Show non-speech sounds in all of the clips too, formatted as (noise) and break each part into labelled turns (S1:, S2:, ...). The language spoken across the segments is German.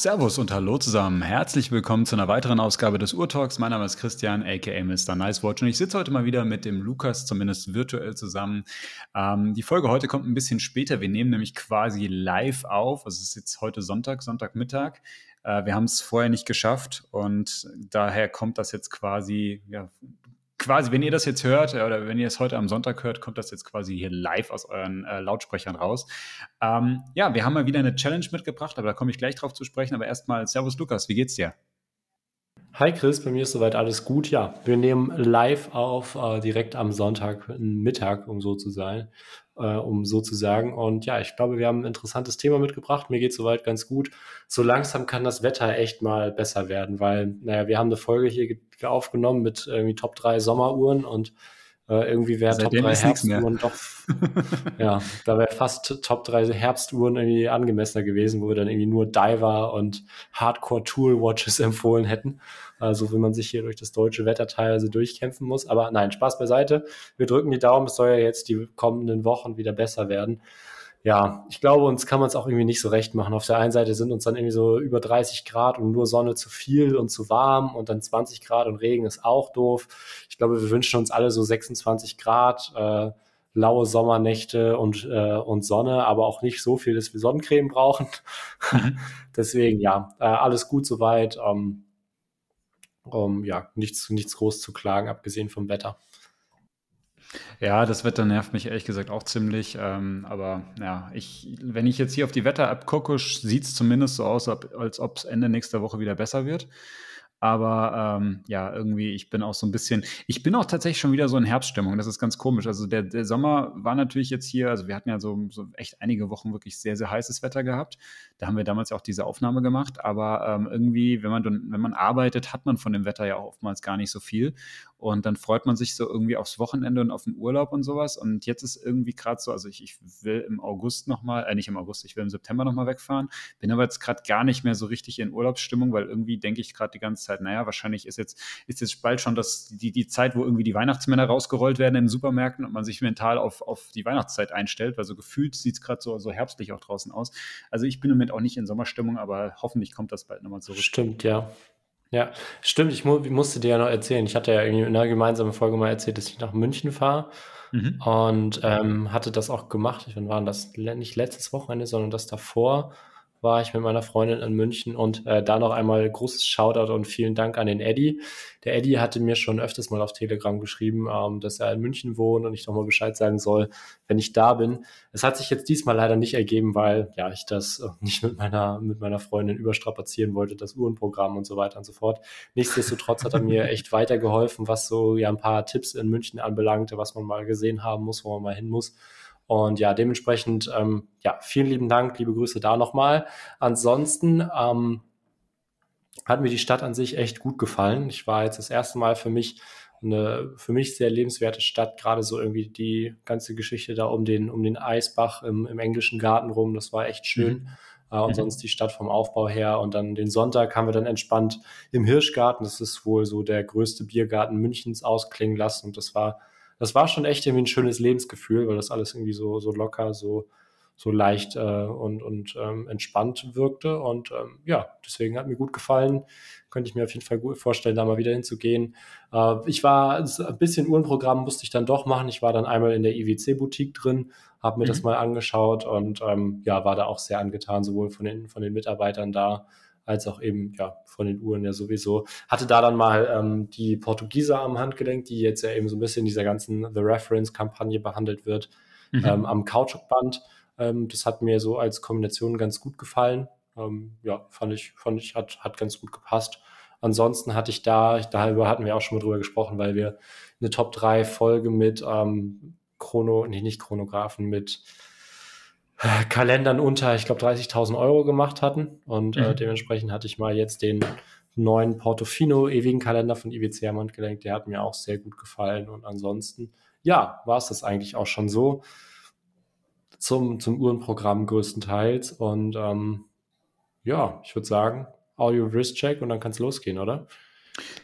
S1: Servus und hallo zusammen. Herzlich willkommen zu einer weiteren Ausgabe des Urtalks. Mein Name ist Christian, aka Mr. Nicewatch und ich sitze heute mal wieder mit dem Lukas, zumindest virtuell zusammen. Ähm, die Folge heute kommt ein bisschen später. Wir nehmen nämlich quasi live auf. Also es ist jetzt heute Sonntag, Sonntagmittag. Äh, wir haben es vorher nicht geschafft und daher kommt das jetzt quasi ja, quasi, wenn ihr das jetzt hört äh, oder wenn ihr es heute am Sonntag hört, kommt das jetzt quasi hier live aus euren äh, Lautsprechern raus. Ähm, ja, wir haben mal wieder eine Challenge mitgebracht, aber da komme ich gleich drauf zu sprechen. Aber erstmal, Servus Lukas, wie geht's dir?
S2: Hi Chris, bei mir ist soweit alles gut. Ja, wir nehmen live auf, äh, direkt am Sonntag Mittag, um so zu sein, äh, um so zu sagen. Und ja, ich glaube, wir haben ein interessantes Thema mitgebracht. Mir geht soweit ganz gut. So langsam kann das Wetter echt mal besser werden, weil, naja, wir haben eine Folge hier aufgenommen mit irgendwie Top 3 Sommeruhren und äh, irgendwie wäre Top 3 Herbstuhren doch, ja, da wäre fast Top 3 Herbstuhren irgendwie angemessener gewesen, wo wir dann irgendwie nur Diver und Hardcore Tool Watches empfohlen hätten. Also wenn man sich hier durch das deutsche Wetter teilweise durchkämpfen muss. Aber nein, Spaß beiseite. Wir drücken die Daumen, es soll ja jetzt die kommenden Wochen wieder besser werden ja, ich glaube, uns kann man es auch irgendwie nicht so recht machen. Auf der einen Seite sind uns dann irgendwie so über 30 Grad und nur Sonne zu viel und zu warm und dann 20 Grad und Regen ist auch doof. Ich glaube, wir wünschen uns alle so 26 Grad, äh, laue Sommernächte und, äh, und Sonne, aber auch nicht so viel, dass wir Sonnencreme brauchen. Mhm. (laughs) Deswegen, ja, äh, alles gut soweit. Ähm, um, ja, nichts, nichts groß zu klagen, abgesehen vom Wetter.
S1: Ja, das Wetter nervt mich ehrlich gesagt auch ziemlich. Ähm, aber ja, ich, wenn ich jetzt hier auf die Wetter-App gucke, sieht es zumindest so aus, als ob es Ende nächster Woche wieder besser wird. Aber ähm, ja, irgendwie, ich bin auch so ein bisschen, ich bin auch tatsächlich schon wieder so in Herbststimmung. Das ist ganz komisch. Also der, der Sommer war natürlich jetzt hier, also wir hatten ja so, so echt einige Wochen wirklich sehr, sehr heißes Wetter gehabt. Da haben wir damals auch diese Aufnahme gemacht. Aber ähm, irgendwie, wenn man, wenn man arbeitet, hat man von dem Wetter ja auch oftmals gar nicht so viel. Und dann freut man sich so irgendwie aufs Wochenende und auf den Urlaub und sowas. Und jetzt ist irgendwie gerade so, also ich, ich will im August nochmal, äh, nicht im August, ich will im September nochmal wegfahren. Bin aber jetzt gerade gar nicht mehr so richtig in Urlaubsstimmung, weil irgendwie denke ich gerade die ganze Zeit, naja, wahrscheinlich ist jetzt, ist jetzt bald schon das, die, die Zeit, wo irgendwie die Weihnachtsmänner rausgerollt werden in den Supermärkten und man sich mental auf, auf die Weihnachtszeit einstellt, weil so gefühlt sieht es gerade so, so herbstlich auch draußen aus. Also ich bin im Moment auch nicht in Sommerstimmung, aber hoffentlich kommt das bald nochmal zurück.
S2: Stimmt, ja. Ja, stimmt. Ich mu musste dir ja noch erzählen. Ich hatte ja irgendwie in einer gemeinsamen Folge mal erzählt, dass ich nach München fahre mhm. und ähm, hatte das auch gemacht. Ich, wann war das? Nicht letztes Wochenende, sondern das davor war ich mit meiner Freundin in München und äh, da noch einmal großes Shoutout und vielen Dank an den Eddie. Der Eddie hatte mir schon öfters mal auf Telegram geschrieben, ähm, dass er in München wohnt und ich doch mal Bescheid sagen soll, wenn ich da bin. Es hat sich jetzt diesmal leider nicht ergeben, weil ja ich das äh, (laughs) nicht mit meiner mit meiner Freundin überstrapazieren wollte, das Uhrenprogramm und so weiter und so fort. Nichtsdestotrotz hat er mir (laughs) echt weitergeholfen, was so ja ein paar Tipps in München anbelangte, was man mal gesehen haben muss, wo man mal hin muss. Und ja, dementsprechend, ähm, ja, vielen lieben Dank, liebe Grüße da nochmal. Ansonsten ähm, hat mir die Stadt an sich echt gut gefallen. Ich war jetzt das erste Mal für mich eine für mich sehr lebenswerte Stadt, gerade so irgendwie die ganze Geschichte da um den, um den Eisbach im, im englischen Garten rum, das war echt schön. Mhm. Uh, und mhm. sonst die Stadt vom Aufbau her. Und dann den Sonntag haben wir dann entspannt im Hirschgarten, das ist wohl so der größte Biergarten Münchens, ausklingen lassen. Und das war das war schon echt irgendwie ein schönes Lebensgefühl, weil das alles irgendwie so, so locker, so, so leicht äh, und, und ähm, entspannt wirkte. Und ähm, ja, deswegen hat mir gut gefallen. Könnte ich mir auf jeden Fall gut vorstellen, da mal wieder hinzugehen. Äh, ich war ein bisschen Uhrenprogramm musste ich dann doch machen. Ich war dann einmal in der IWC-Boutique drin, habe mir mhm. das mal angeschaut und ähm, ja, war da auch sehr angetan, sowohl von den, von den Mitarbeitern da als auch eben ja von den Uhren ja sowieso. Hatte da dann mal ähm, die Portugieser am Handgelenk, die jetzt ja eben so ein bisschen in dieser ganzen The Reference-Kampagne behandelt wird, mhm. ähm, am Kautschukband. Ähm, das hat mir so als Kombination ganz gut gefallen. Ähm, ja, fand ich, fand ich, hat, hat ganz gut gepasst. Ansonsten hatte ich da, darüber hatten wir auch schon mal drüber gesprochen, weil wir eine Top 3 Folge mit ähm, Chrono, nee, nicht Chronographen, mit Kalendern unter, ich glaube, 30.000 Euro gemacht hatten. Und äh, mhm. äh, dementsprechend hatte ich mal jetzt den neuen Portofino ewigen Kalender von IWC am Handgelenk. Der hat mir auch sehr gut gefallen. Und ansonsten, ja, war es das eigentlich auch schon so zum, zum Uhrenprogramm größtenteils. Und ähm, ja, ich würde sagen, Audio Wrist Check und dann kann es losgehen, oder?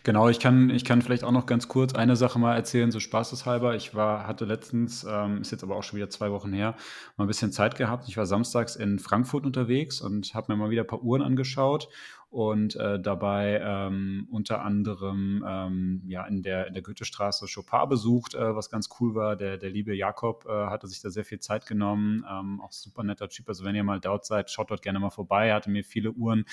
S1: Genau, ich kann, ich kann vielleicht auch noch ganz kurz eine Sache mal erzählen, so spaßeshalber. Ich war, hatte letztens, ähm, ist jetzt aber auch schon wieder zwei Wochen her, mal ein bisschen Zeit gehabt. Ich war samstags in Frankfurt unterwegs und habe mir mal wieder ein paar Uhren angeschaut und äh, dabei ähm, unter anderem ähm, ja in der, in der Goethestraße Chopin besucht, äh, was ganz cool war. Der, der liebe Jakob äh, hatte sich da sehr viel Zeit genommen, ähm, auch super netter Typ. Also wenn ihr mal dort seid, schaut dort gerne mal vorbei. Er hatte mir viele Uhren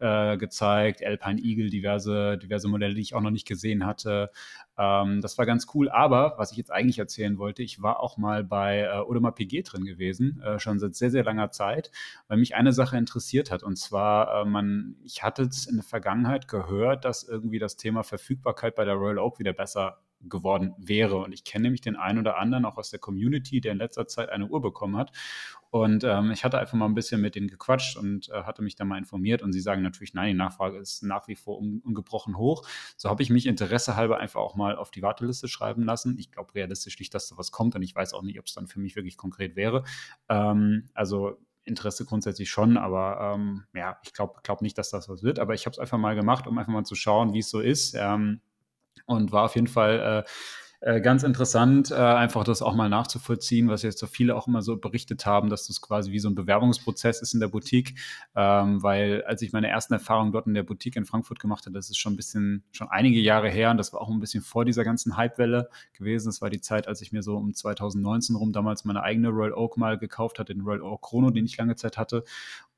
S1: äh, gezeigt, Alpine Eagle, diverse, diverse Modelle, die ich auch noch nicht gesehen hatte. Ähm, das war ganz cool. Aber was ich jetzt eigentlich erzählen wollte, ich war auch mal bei äh, Audemars PG drin gewesen, äh, schon seit sehr, sehr langer Zeit, weil mich eine Sache interessiert hat. Und zwar, äh, man, ich hatte es in der Vergangenheit gehört, dass irgendwie das Thema Verfügbarkeit bei der Royal Oak wieder besser geworden wäre. Und ich kenne nämlich den einen oder anderen auch aus der Community, der in letzter Zeit eine Uhr bekommen hat. Und ähm, ich hatte einfach mal ein bisschen mit denen gequatscht und äh, hatte mich da mal informiert. Und sie sagen natürlich, nein, die Nachfrage ist nach wie vor un ungebrochen hoch. So habe ich mich interessehalber einfach auch mal auf die Warteliste schreiben lassen. Ich glaube realistisch nicht, dass da was kommt und ich weiß auch nicht, ob es dann für mich wirklich konkret wäre. Ähm, also Interesse grundsätzlich schon, aber ähm, ja, ich glaube glaub nicht, dass das was wird. Aber ich habe es einfach mal gemacht, um einfach mal zu schauen, wie es so ist. Ähm, und war auf jeden Fall äh, äh, ganz interessant, äh, einfach das auch mal nachzuvollziehen, was jetzt so viele auch immer so berichtet haben, dass das quasi wie so ein Bewerbungsprozess ist in der Boutique. Ähm, weil als ich meine ersten Erfahrungen dort in der Boutique in Frankfurt gemacht habe, das ist schon ein bisschen, schon einige Jahre her und das war auch ein bisschen vor dieser ganzen Hypewelle gewesen. Das war die Zeit, als ich mir so um 2019 rum damals meine eigene Royal Oak mal gekauft hatte, den Royal Oak Chrono, den ich lange Zeit hatte.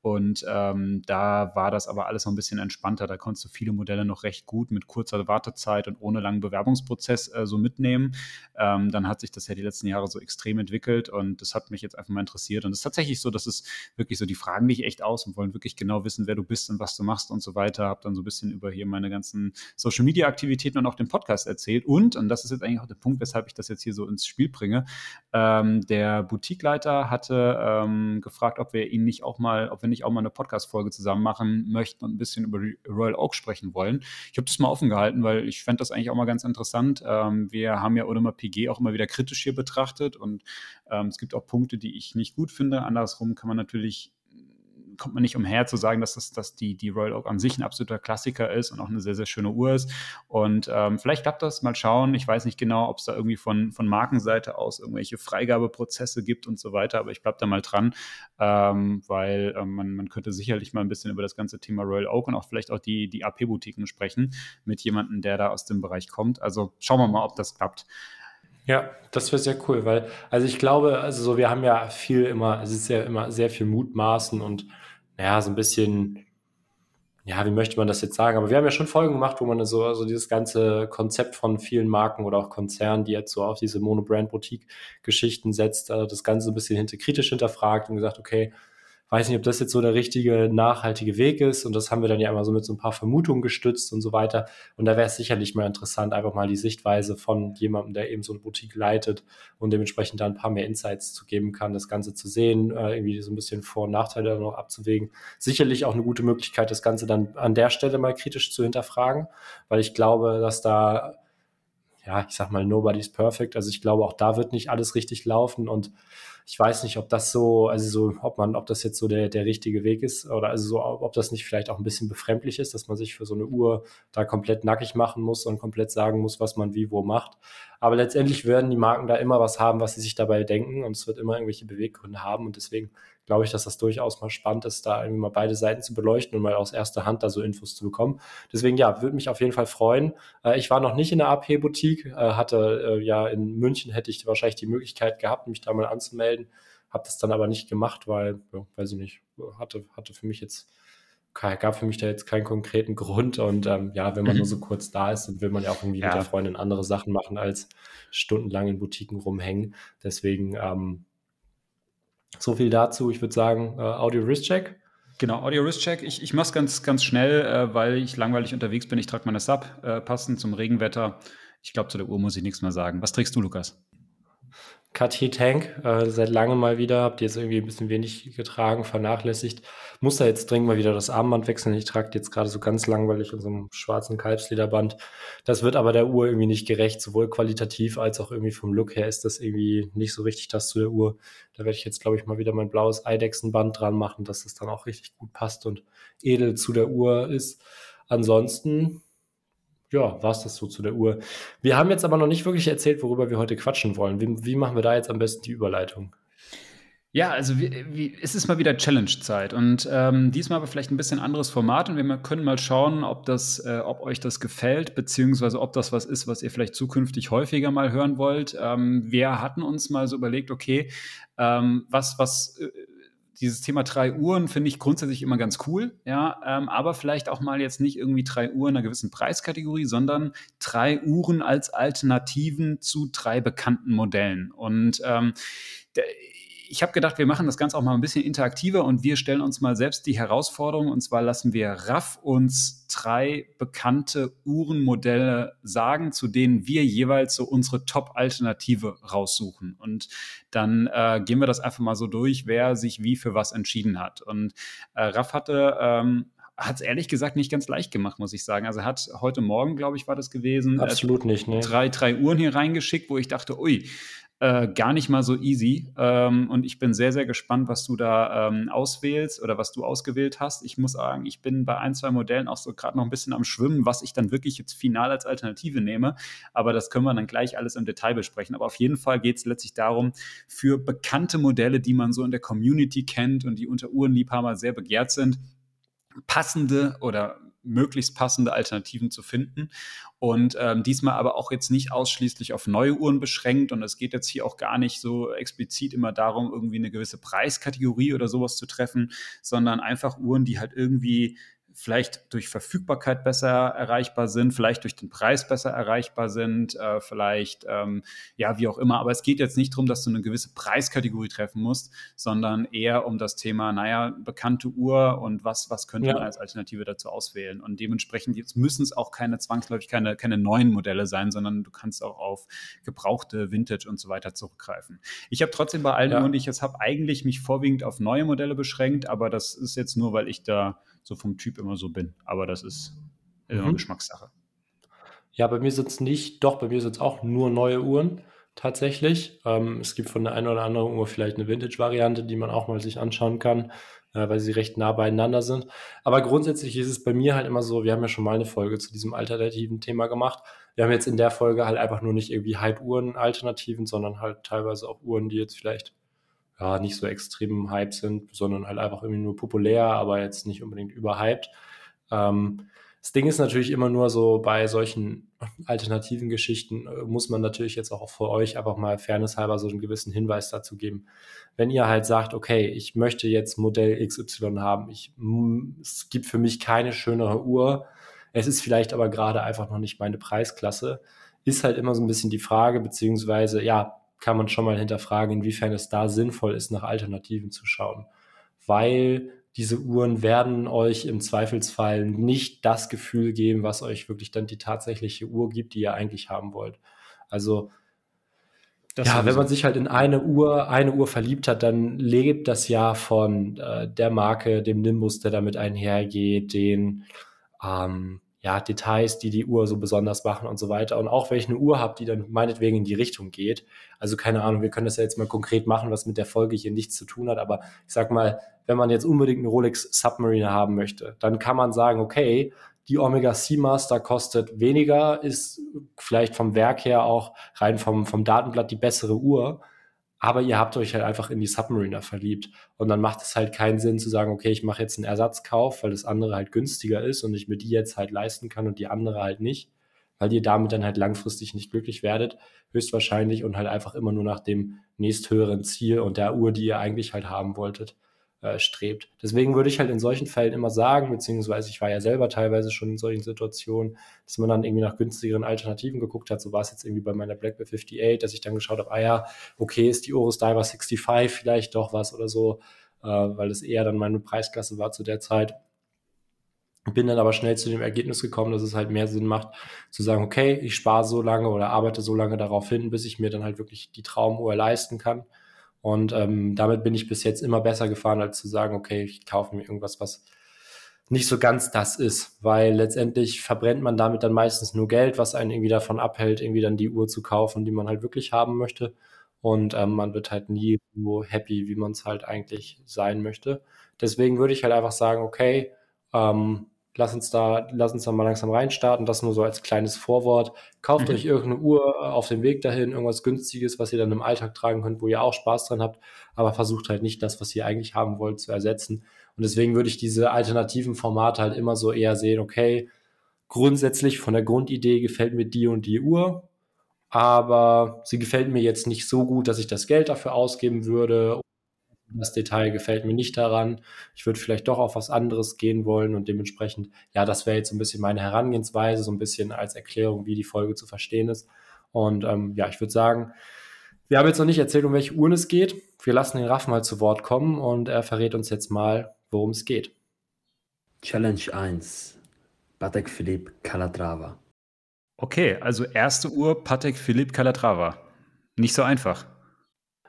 S1: Und ähm, da war das aber alles noch ein bisschen entspannter. Da konntest du viele Modelle noch recht gut mit kurzer Wartezeit und ohne langen Bewerbungsprozess äh, so mitnehmen. Ähm, dann hat sich das ja die letzten Jahre so extrem entwickelt und das hat mich jetzt einfach mal interessiert. Und es ist tatsächlich so, dass es wirklich so, die fragen dich echt aus und wollen wirklich genau wissen, wer du bist und was du machst und so weiter. Hab dann so ein bisschen über hier meine ganzen Social Media Aktivitäten und auch den Podcast erzählt. Und, und das ist jetzt eigentlich auch der Punkt, weshalb ich das jetzt hier so ins Spiel bringe, ähm, der Boutiqueleiter hatte ähm, gefragt, ob wir ihn nicht auch mal, ob wir nicht auch mal eine Podcast-Folge zusammen machen möchten und ein bisschen über Royal Oak sprechen wollen. Ich habe das mal offen gehalten, weil ich fände das eigentlich auch mal ganz interessant. Ähm, wir haben ja Audemars PG auch immer wieder kritisch hier betrachtet und ähm, es gibt auch Punkte, die ich nicht gut finde. Andersrum kann man natürlich kommt man nicht umher zu sagen, dass, das, dass die, die Royal Oak an sich ein absoluter Klassiker ist und auch eine sehr, sehr schöne Uhr ist. Und ähm, vielleicht klappt das, mal schauen. Ich weiß nicht genau, ob es da irgendwie von, von Markenseite aus irgendwelche Freigabeprozesse gibt und so weiter, aber ich bleibe da mal dran, ähm, weil ähm, man, man könnte sicherlich mal ein bisschen über das ganze Thema Royal Oak und auch vielleicht auch die, die AP-Boutiquen sprechen mit jemandem, der da aus dem Bereich kommt. Also schauen wir mal, ob das klappt.
S2: Ja, das wäre sehr cool, weil, also ich glaube, also so, wir haben ja viel immer, es ist ja immer sehr viel Mutmaßen und ja, so ein bisschen, ja, wie möchte man das jetzt sagen? Aber wir haben ja schon Folgen gemacht, wo man so also dieses ganze Konzept von vielen Marken oder auch Konzernen, die jetzt so auf diese Mono-Brand-Boutique-Geschichten setzt, also das Ganze ein bisschen hinter, kritisch hinterfragt und gesagt, okay, weiß nicht, ob das jetzt so der richtige, nachhaltige Weg ist. Und das haben wir dann ja immer so mit so ein paar Vermutungen gestützt und so weiter. Und da wäre es sicherlich mal interessant, einfach mal die Sichtweise von jemandem, der eben so eine Boutique leitet und dementsprechend da ein paar mehr Insights zu geben kann, das Ganze zu sehen, äh, irgendwie so ein bisschen Vor- und Nachteile noch abzuwägen. Sicherlich auch eine gute Möglichkeit, das Ganze dann an der Stelle mal kritisch zu hinterfragen, weil ich glaube, dass da ja, ich sag mal, nobody's perfect. Also ich glaube, auch da wird nicht alles richtig laufen und ich weiß nicht, ob das so, also so, ob man, ob das jetzt so der, der richtige Weg ist oder also so, ob das nicht vielleicht auch ein bisschen befremdlich ist, dass man sich für so eine Uhr da komplett nackig machen muss und komplett sagen muss, was man wie wo macht. Aber letztendlich werden die Marken da immer was haben, was sie sich dabei denken und es wird immer irgendwelche Beweggründe haben und deswegen glaube ich, dass das durchaus mal spannend ist, da irgendwie mal beide Seiten zu beleuchten und mal aus erster Hand da so Infos zu bekommen. Deswegen ja, würde mich auf jeden Fall freuen. Äh, ich war noch nicht in der AP-Boutique, äh, hatte äh, ja in München hätte ich wahrscheinlich die Möglichkeit gehabt, mich da mal anzumelden, habe das dann aber nicht gemacht, weil, ja, weiß ich nicht, hatte, hatte für mich jetzt gab für mich da jetzt keinen konkreten Grund. Und ähm, ja, wenn man nur so mhm. kurz da ist, dann will man ja auch irgendwie ja. mit der Freundin andere Sachen machen, als stundenlang in Boutiquen rumhängen. Deswegen ähm, so viel dazu. Ich würde sagen, äh, Audio Wrist Check.
S1: Genau, Audio Wrist Check. Ich, ich mache es ganz, ganz schnell, äh, weil ich langweilig unterwegs bin. Ich trage meine Sub, äh, passend zum Regenwetter. Ich glaube, zu der Uhr muss ich nichts mehr sagen. Was trägst du, Lukas?
S2: Cartier Tank, äh, seit langem mal wieder, habt ihr jetzt irgendwie ein bisschen wenig getragen, vernachlässigt. Muss da jetzt dringend mal wieder das Armband wechseln. Ich trage jetzt gerade so ganz langweilig in so einem schwarzen Kalbslederband. Das wird aber der Uhr irgendwie nicht gerecht, sowohl qualitativ als auch irgendwie vom Look her ist das irgendwie nicht so richtig das zu der Uhr. Da werde ich jetzt, glaube ich, mal wieder mein blaues Eidechsenband dran machen, dass das dann auch richtig gut passt und edel zu der Uhr ist. Ansonsten ja, war es das so zu der Uhr. Wir haben jetzt aber noch nicht wirklich erzählt, worüber wir heute quatschen wollen. Wie, wie machen wir da jetzt am besten die Überleitung?
S1: Ja, also wie, wie, es ist mal wieder Challenge-Zeit und ähm, diesmal aber vielleicht ein bisschen anderes Format und wir können mal schauen, ob das, äh, ob euch das gefällt, beziehungsweise ob das was ist, was ihr vielleicht zukünftig häufiger mal hören wollt. Ähm, wir hatten uns mal so überlegt, okay, ähm, was, was äh, dieses Thema drei Uhren finde ich grundsätzlich immer ganz cool, ja, ähm, aber vielleicht auch mal jetzt nicht irgendwie drei Uhren einer gewissen Preiskategorie, sondern drei Uhren als Alternativen zu drei bekannten Modellen. Und ähm, ich habe gedacht, wir machen das Ganze auch mal ein bisschen interaktiver und wir stellen uns mal selbst die Herausforderung. Und zwar lassen wir Raff uns drei bekannte Uhrenmodelle sagen, zu denen wir jeweils so unsere Top-Alternative raussuchen. Und dann äh, gehen wir das einfach mal so durch, wer sich wie für was entschieden hat. Und äh, Raff hatte, ähm, hat es ehrlich gesagt nicht ganz leicht gemacht, muss ich sagen. Also hat heute Morgen, glaube ich, war das gewesen.
S2: Absolut nicht,
S1: ne? Drei, drei Uhren hier reingeschickt, wo ich dachte, ui, äh, gar nicht mal so easy. Ähm, und ich bin sehr, sehr gespannt, was du da ähm, auswählst oder was du ausgewählt hast. Ich muss sagen, ich bin bei ein, zwei Modellen auch so gerade noch ein bisschen am Schwimmen, was ich dann wirklich jetzt final als Alternative nehme. Aber das können wir dann gleich alles im Detail besprechen. Aber auf jeden Fall geht es letztlich darum, für bekannte Modelle, die man so in der Community kennt und die unter Uhrenliebhaber sehr begehrt sind, passende oder möglichst passende Alternativen zu finden. Und ähm, diesmal aber auch jetzt nicht ausschließlich auf neue Uhren beschränkt. Und es geht jetzt hier auch gar nicht so explizit immer darum, irgendwie eine gewisse Preiskategorie oder sowas zu treffen, sondern einfach Uhren, die halt irgendwie vielleicht durch Verfügbarkeit besser erreichbar sind, vielleicht durch den Preis besser erreichbar sind, äh, vielleicht ähm, ja wie auch immer. Aber es geht jetzt nicht darum, dass du eine gewisse Preiskategorie treffen musst, sondern eher um das Thema, naja, bekannte Uhr und was was könnte ja. man als Alternative dazu auswählen. Und dementsprechend jetzt müssen es auch keine zwangsläufig keine keine neuen Modelle sein, sondern du kannst auch auf gebrauchte Vintage und so weiter zurückgreifen. Ich habe trotzdem bei allen ja. Die ich jetzt habe, eigentlich mich vorwiegend auf neue Modelle beschränkt, aber das ist jetzt nur, weil ich da so vom Typ immer so bin. Aber das ist immer mhm. Geschmackssache.
S2: Ja, bei mir sind es nicht, doch, bei mir sind es auch nur neue Uhren tatsächlich. Ähm, es gibt von der einen oder anderen Uhr vielleicht eine Vintage-Variante, die man auch mal sich anschauen kann, äh, weil sie recht nah beieinander sind. Aber grundsätzlich ist es bei mir halt immer so, wir haben ja schon mal eine Folge zu diesem alternativen Thema gemacht. Wir haben jetzt in der Folge halt einfach nur nicht irgendwie Hype-Uhren-Alternativen, sondern halt teilweise auch Uhren, die jetzt vielleicht ja, nicht so extrem Hype sind, sondern halt einfach irgendwie nur populär, aber jetzt nicht unbedingt überhyped. Ähm, das Ding ist natürlich immer nur so, bei solchen alternativen Geschichten äh, muss man natürlich jetzt auch für euch einfach mal fairnesshalber so einen gewissen Hinweis dazu geben. Wenn ihr halt sagt, okay, ich möchte jetzt Modell XY haben, ich, es gibt für mich keine schönere Uhr, es ist vielleicht aber gerade einfach noch nicht meine Preisklasse, ist halt immer so ein bisschen die Frage, beziehungsweise, ja, kann man schon mal hinterfragen, inwiefern es da sinnvoll ist, nach Alternativen zu schauen. Weil diese Uhren werden euch im Zweifelsfall nicht das Gefühl geben, was euch wirklich dann die tatsächliche Uhr gibt, die ihr eigentlich haben wollt. Also das ja, wenn man sich halt in eine Uhr, eine Uhr verliebt hat, dann lebt das ja von äh, der Marke, dem Nimbus, der damit einhergeht, den ähm, ja, Details, die die Uhr so besonders machen und so weiter. Und auch wenn ich eine Uhr habe, die dann meinetwegen in die Richtung geht. Also keine Ahnung, wir können das ja jetzt mal konkret machen, was mit der Folge hier nichts zu tun hat. Aber ich sag mal, wenn man jetzt unbedingt eine Rolex Submariner haben möchte, dann kann man sagen, okay, die Omega Seamaster kostet weniger, ist vielleicht vom Werk her auch rein vom, vom Datenblatt die bessere Uhr aber ihr habt euch halt einfach in die Submariner verliebt. Und dann macht es halt keinen Sinn zu sagen, okay, ich mache jetzt einen Ersatzkauf, weil das andere halt günstiger ist und ich mir die jetzt halt leisten kann und die andere halt nicht, weil ihr damit dann halt langfristig nicht glücklich werdet, höchstwahrscheinlich und halt einfach immer nur nach dem nächsthöheren Ziel und der Uhr, die ihr eigentlich halt haben wolltet äh, strebt. Deswegen würde ich halt in solchen Fällen immer sagen, beziehungsweise ich war ja selber teilweise schon in solchen Situationen, dass man dann irgendwie nach günstigeren Alternativen geguckt hat. So war es jetzt irgendwie bei meiner Blackberry 58, dass ich dann geschaut habe, ah ja, okay, ist die Urus Diver 65 vielleicht doch was oder so, äh, weil es eher dann meine Preisklasse war zu der Zeit. Bin dann aber schnell zu dem Ergebnis gekommen, dass es halt mehr Sinn macht, zu sagen, okay, ich spare so lange oder arbeite so lange darauf hin, bis ich mir dann halt wirklich die Traumuhr leisten kann und ähm, damit bin ich bis jetzt immer besser gefahren, als zu sagen, okay, ich kaufe mir irgendwas, was nicht so ganz das ist, weil letztendlich verbrennt man damit dann meistens nur Geld, was einen irgendwie davon abhält, irgendwie dann die Uhr zu kaufen, die man halt wirklich haben möchte. Und ähm, man wird halt nie so happy, wie man es halt eigentlich sein möchte. Deswegen würde ich halt einfach sagen, okay, ähm, lass uns da, lass uns da mal langsam reinstarten. Das nur so als kleines Vorwort. Kauft mhm. euch irgendeine Uhr auf dem Weg dahin, irgendwas Günstiges, was ihr dann im Alltag tragen könnt, wo ihr auch Spaß dran habt, aber versucht halt nicht das, was ihr eigentlich haben wollt, zu ersetzen. Und deswegen würde ich diese alternativen Formate halt immer so eher sehen, okay, grundsätzlich von der Grundidee gefällt mir die und die Uhr, aber sie gefällt mir jetzt nicht so gut, dass ich das Geld dafür ausgeben würde das Detail gefällt mir nicht daran. Ich würde vielleicht doch auf was anderes gehen wollen und dementsprechend, ja, das wäre jetzt so ein bisschen meine Herangehensweise, so ein bisschen als Erklärung, wie die Folge zu verstehen ist. Und ähm, ja, ich würde sagen, wir haben jetzt noch nicht erzählt, um welche Uhren es geht. Wir lassen den Raff mal zu Wort kommen und er verrät uns jetzt mal, worum es geht.
S3: Challenge 1. Patek Philippe Calatrava.
S1: Okay, also erste Uhr Patek Philippe Calatrava. Nicht so einfach.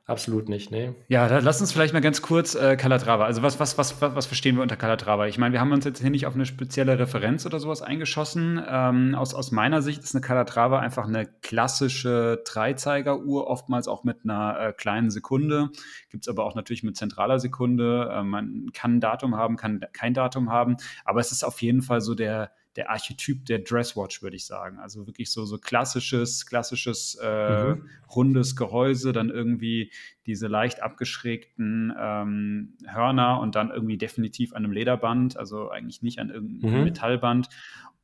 S2: Absolut nicht, nee.
S1: Ja, dann lass uns vielleicht mal ganz kurz äh, Calatrava. Also was, was, was, was, was verstehen wir unter Calatrava? Ich meine, wir haben uns jetzt hier nicht auf eine spezielle Referenz oder sowas eingeschossen. Ähm, aus, aus meiner Sicht ist eine Calatrava einfach eine klassische Dreizeigeruhr, oftmals auch mit einer äh, kleinen Sekunde. Gibt es aber auch natürlich mit zentraler Sekunde. Äh, man kann ein Datum haben, kann kein Datum haben. Aber es ist auf jeden Fall so der der Archetyp der Dresswatch, würde ich sagen. Also wirklich so, so klassisches, klassisches äh, mhm. rundes Gehäuse, dann irgendwie diese leicht abgeschrägten ähm, Hörner und dann irgendwie definitiv an einem Lederband, also eigentlich nicht an irgendeinem mhm. Metallband.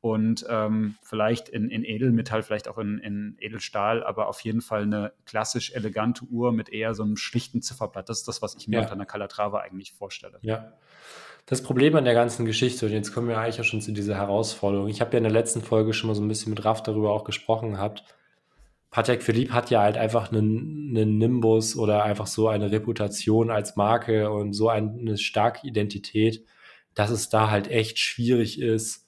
S1: Und ähm, vielleicht in, in Edelmetall, vielleicht auch in, in Edelstahl, aber auf jeden Fall eine klassisch elegante Uhr mit eher so einem schlichten Zifferblatt. Das ist das, was ich mir ja. unter einer Calatrava eigentlich vorstelle.
S2: Ja. Das Problem an der ganzen Geschichte, und jetzt kommen wir eigentlich auch schon zu dieser Herausforderung. Ich habe ja in der letzten Folge schon mal so ein bisschen mit Raff darüber auch gesprochen gehabt. Patek Philippe hat ja halt einfach einen, einen, Nimbus oder einfach so eine Reputation als Marke und so eine starke Identität, dass es da halt echt schwierig ist,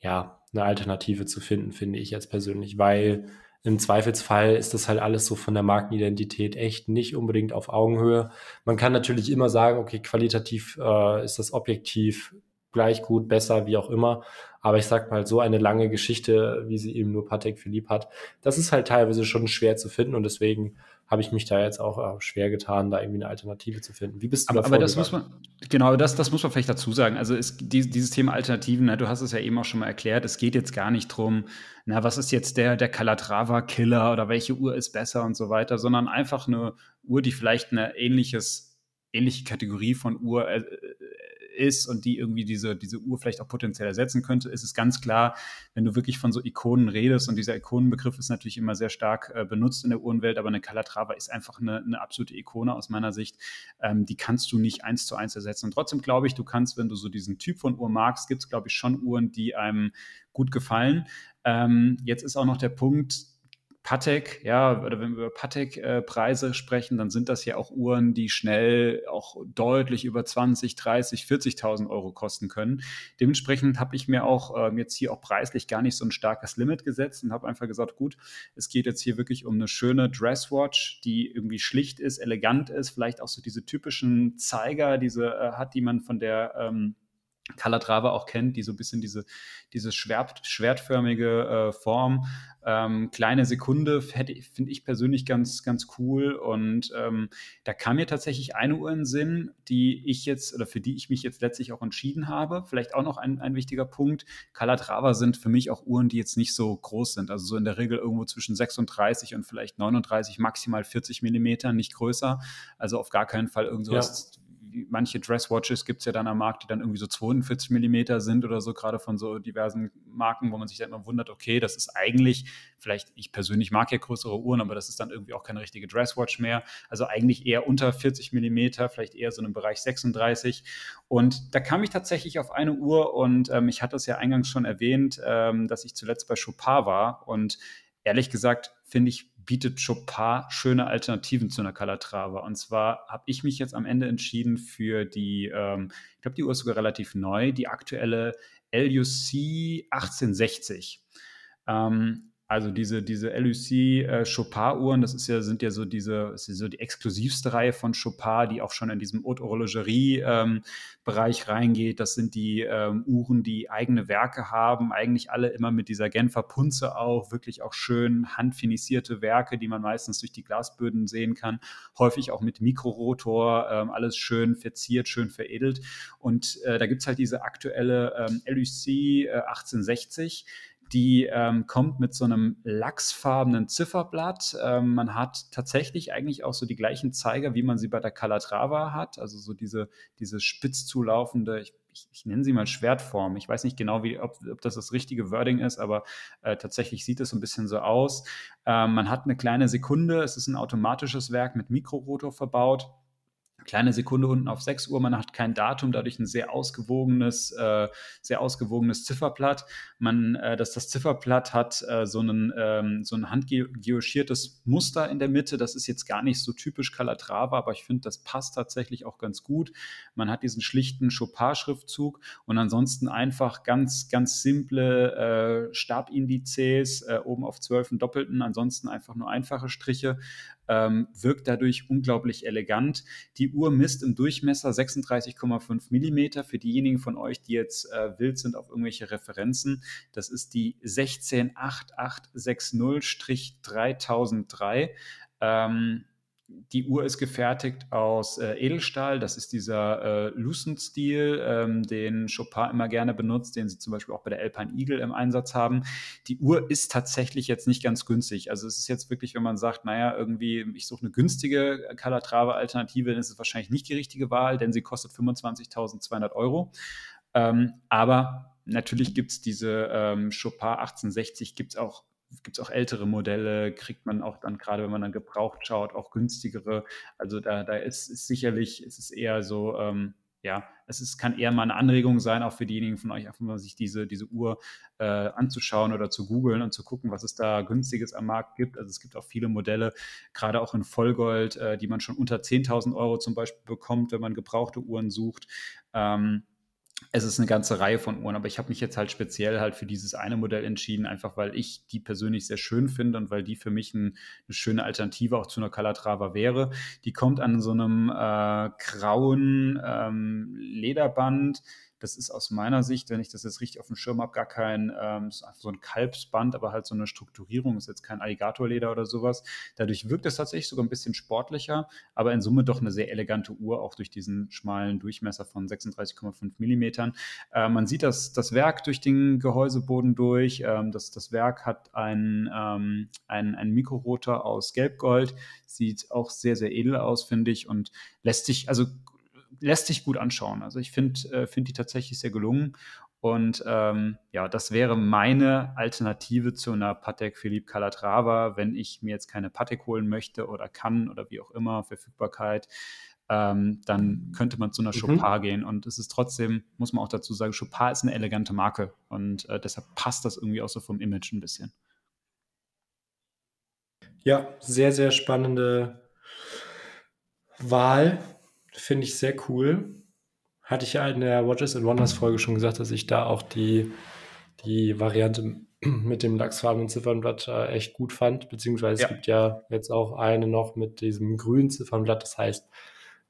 S2: ja, eine Alternative zu finden, finde ich jetzt persönlich, weil im Zweifelsfall ist das halt alles so von der Markenidentität echt nicht unbedingt auf Augenhöhe. Man kann natürlich immer sagen, okay, qualitativ äh, ist das objektiv gleich gut, besser, wie auch immer. Aber ich sag mal, so eine lange Geschichte, wie sie eben nur Patek Philippe hat, das ist halt teilweise schon schwer zu finden und deswegen habe ich mich da jetzt auch äh, schwer getan, da irgendwie eine Alternative zu finden. Wie bist du
S1: aber, aber das muss man, genau, das, das muss man vielleicht dazu sagen. Also es, die, dieses Thema Alternativen, na, du hast es ja eben auch schon mal erklärt, es geht jetzt gar nicht drum, na, was ist jetzt der, der Calatrava-Killer oder welche Uhr ist besser und so weiter, sondern einfach eine Uhr, die vielleicht eine ähnliches, ähnliche Kategorie von Uhr äh, ist und die irgendwie diese, diese Uhr vielleicht auch potenziell ersetzen könnte, ist es ganz klar, wenn du wirklich von so Ikonen redest und dieser Ikonenbegriff ist natürlich immer sehr stark äh, benutzt in der Uhrenwelt, aber eine Calatrava ist einfach eine, eine absolute Ikone aus meiner Sicht. Ähm, die kannst du nicht eins zu eins ersetzen. Und trotzdem glaube ich, du kannst, wenn du so diesen Typ von Uhr magst, gibt es, glaube ich, schon Uhren, die einem gut gefallen. Ähm, jetzt ist auch noch der Punkt, Patek, ja, oder wenn wir über Patek-Preise sprechen, dann sind das ja auch Uhren, die schnell auch deutlich über 20, 30, 40.000 Euro kosten können. Dementsprechend habe ich mir auch ähm, jetzt hier auch preislich gar nicht so ein starkes Limit gesetzt und habe einfach gesagt, gut, es geht jetzt hier wirklich um eine schöne Dresswatch, die irgendwie schlicht ist, elegant ist, vielleicht auch so diese typischen Zeiger, diese äh, hat, die man von der ähm, Calatrava auch kennt, die so ein bisschen diese, diese Schwert, schwertförmige äh, Form, ähm, kleine Sekunde, finde ich persönlich ganz, ganz cool. Und ähm, da kam mir tatsächlich eine Uhr in Sinn, die ich jetzt oder für die ich mich jetzt letztlich auch entschieden habe. Vielleicht auch noch ein, ein wichtiger Punkt. Calatrava sind für mich auch Uhren, die jetzt nicht so groß sind. Also so in der Regel irgendwo zwischen 36 und vielleicht 39, maximal 40 Millimeter, nicht größer. Also auf gar keinen Fall irgendwas. Ja manche Dresswatches gibt es ja dann am Markt, die dann irgendwie so 42 Millimeter sind oder so, gerade von so diversen Marken, wo man sich dann immer wundert, okay, das ist eigentlich, vielleicht, ich persönlich mag ja größere Uhren, aber das ist dann irgendwie auch keine richtige Dresswatch mehr. Also eigentlich eher unter 40 Millimeter, vielleicht eher so im Bereich 36. Und da kam ich tatsächlich auf eine Uhr und ähm, ich hatte es ja eingangs schon erwähnt, ähm, dass ich zuletzt bei Chopin war und ehrlich gesagt finde ich bietet Chopin schöne Alternativen zu einer Calatrava. Und zwar habe ich mich jetzt am Ende entschieden für die, ähm, ich glaube, die Uhr ist sogar relativ neu, die aktuelle LUC 1860. Ähm, Also diese, diese LUC äh, Chopard-Uhren, das ist ja, sind ja so diese, ist ja so die exklusivste Reihe von Chopard, die auch schon in diesem Haute Horlogerie-Bereich ähm, reingeht. Das sind die ähm, Uhren, die eigene Werke haben, eigentlich alle immer mit dieser Genfer Punze auch, wirklich auch schön handfinisierte Werke, die man meistens durch die Glasböden sehen kann, häufig auch mit Mikrorotor, ähm, alles schön verziert, schön veredelt. Und äh, da gibt es halt diese aktuelle ähm, LUC äh, 1860 die ähm, kommt mit so einem lachsfarbenen Zifferblatt. Ähm, man hat tatsächlich eigentlich auch so die gleichen Zeiger, wie man sie bei der Calatrava hat. Also so diese, diese spitz zulaufende, ich, ich, ich nenne sie mal Schwertform. Ich weiß nicht genau, wie, ob, ob das das richtige Wording ist, aber äh, tatsächlich sieht es so ein bisschen so aus. Ähm, man hat eine kleine Sekunde. Es ist ein automatisches Werk mit Mikrorotor verbaut kleine Sekunde unten auf 6 Uhr, man hat kein Datum, dadurch ein sehr ausgewogenes, äh, sehr ausgewogenes Zifferblatt. Man, äh, das, das Zifferblatt hat äh, so, einen, ähm, so ein handgeoschiertes Muster in der Mitte. Das ist jetzt gar nicht so typisch Calatrava, aber ich finde, das passt tatsächlich auch ganz gut. Man hat diesen schlichten Chopard-Schriftzug und ansonsten einfach ganz, ganz simple äh, Stabindizes, äh, oben auf 12 doppelten, ansonsten einfach nur einfache Striche ähm, wirkt dadurch unglaublich elegant. Die Uhr misst im Durchmesser 36,5 Millimeter. Für diejenigen von euch, die jetzt äh, wild sind auf irgendwelche Referenzen, das ist die 168860-3003. Ähm, die Uhr ist gefertigt aus äh, Edelstahl. Das ist dieser äh, Lucent-Stil, ähm, den Chopin immer gerne benutzt, den sie zum Beispiel auch bei der Alpine Eagle im Einsatz haben. Die Uhr ist tatsächlich jetzt nicht ganz günstig. Also es ist jetzt wirklich, wenn man sagt, naja, irgendwie, ich suche eine günstige Calatrava-Alternative, dann ist es wahrscheinlich nicht die richtige Wahl, denn sie kostet 25.200 Euro. Ähm, aber natürlich gibt es diese ähm, Chopin 1860, gibt es auch gibt es auch ältere Modelle, kriegt man auch dann, gerade wenn man dann gebraucht schaut, auch günstigere. Also da, da ist, ist sicherlich, ist es eher so, ähm, ja, es ist, kann eher mal eine Anregung sein, auch für diejenigen von euch, einfach mal sich diese, diese Uhr äh, anzuschauen oder zu googeln und zu gucken, was es da günstiges am Markt gibt. Also es gibt auch viele Modelle, gerade auch in Vollgold, äh, die man schon unter 10.000 Euro zum Beispiel bekommt, wenn man gebrauchte Uhren sucht. Ähm, es ist eine ganze Reihe von Uhren, aber ich habe mich jetzt halt speziell halt für dieses eine Modell entschieden, einfach weil ich die persönlich sehr schön finde und weil die für mich ein, eine schöne Alternative auch zu einer Calatrava wäre. Die kommt an so einem äh, grauen ähm, Lederband das ist aus meiner Sicht, wenn ich das jetzt richtig auf dem Schirm habe, gar kein ähm, so ein Kalbsband, aber halt so eine Strukturierung, ist jetzt kein Alligatorleder oder sowas. Dadurch wirkt es tatsächlich sogar ein bisschen sportlicher, aber in Summe doch eine sehr elegante Uhr, auch durch diesen schmalen Durchmesser von 36,5 Millimetern. Äh, man sieht das, das Werk durch den Gehäuseboden durch. Ähm, das, das Werk hat ein, ähm, ein, ein Mikrorotor aus Gelbgold, sieht auch sehr, sehr edel aus, finde ich, und lässt sich, also lässt sich gut anschauen. Also ich finde äh, find die tatsächlich sehr gelungen. Und ähm, ja, das wäre meine Alternative zu einer Patek Philippe Calatrava, wenn ich mir jetzt keine Patek holen möchte oder kann oder wie auch immer, Verfügbarkeit. Ähm, dann könnte man zu einer mhm. Chopard gehen. Und es ist trotzdem, muss man auch dazu sagen, Chopard ist eine elegante Marke und äh, deshalb passt das irgendwie auch so vom Image ein bisschen.
S2: Ja, sehr, sehr spannende Wahl. Finde ich sehr cool. Hatte ich ja in der Watches and Wonders Folge schon gesagt, dass ich da auch die, die Variante (clears throat) mit dem lachsfarbenen Ziffernblatt äh, echt gut fand. Beziehungsweise ja. es gibt ja jetzt auch eine noch mit diesem grünen Ziffernblatt. Das heißt,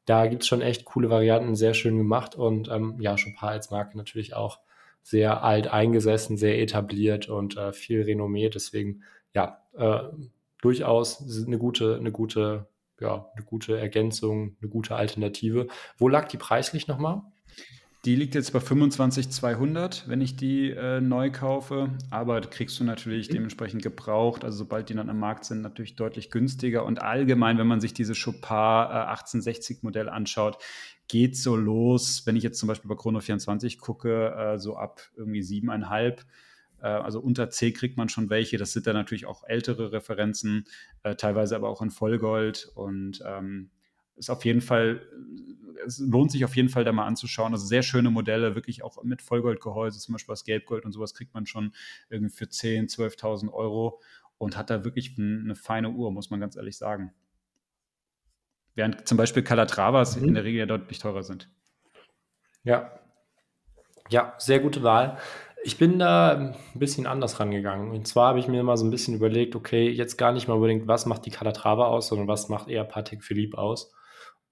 S2: da gibt es schon echt coole Varianten, sehr schön gemacht. Und ähm, ja, Chopin als Marke natürlich auch sehr alt eingesessen, sehr etabliert und äh, viel Renommee. Deswegen, ja, äh, durchaus eine gute, eine gute ja, eine gute Ergänzung, eine gute Alternative. Wo lag die preislich nochmal?
S1: Die liegt jetzt bei 25,200, wenn ich die äh, neu kaufe. Aber kriegst du natürlich mhm. dementsprechend gebraucht. Also sobald die dann am Markt sind, natürlich deutlich günstiger. Und allgemein, wenn man sich diese Chopard äh, 1860 Modell anschaut, geht so los. Wenn ich jetzt zum Beispiel bei Chrono 24 gucke, äh, so ab irgendwie siebeneinhalb also unter C kriegt man schon welche. Das sind dann natürlich auch ältere Referenzen, äh, teilweise aber auch in Vollgold. Und ähm, ist auf jeden Fall, es lohnt sich auf jeden Fall da mal anzuschauen. Also sehr schöne Modelle, wirklich auch mit Vollgoldgehäuse, zum Beispiel aus Gelbgold und sowas kriegt man schon irgendwie für 10.000, 12.000 Euro und hat da wirklich eine feine Uhr, muss man ganz ehrlich sagen. Während zum Beispiel Calatravas mhm. in der Regel ja deutlich teurer sind.
S2: Ja. Ja, sehr gute Wahl. Ich bin da ein bisschen anders rangegangen. Und zwar habe ich mir mal so ein bisschen überlegt, okay, jetzt gar nicht mal unbedingt, was macht die Calatrava aus, sondern was macht eher Patek Philippe aus.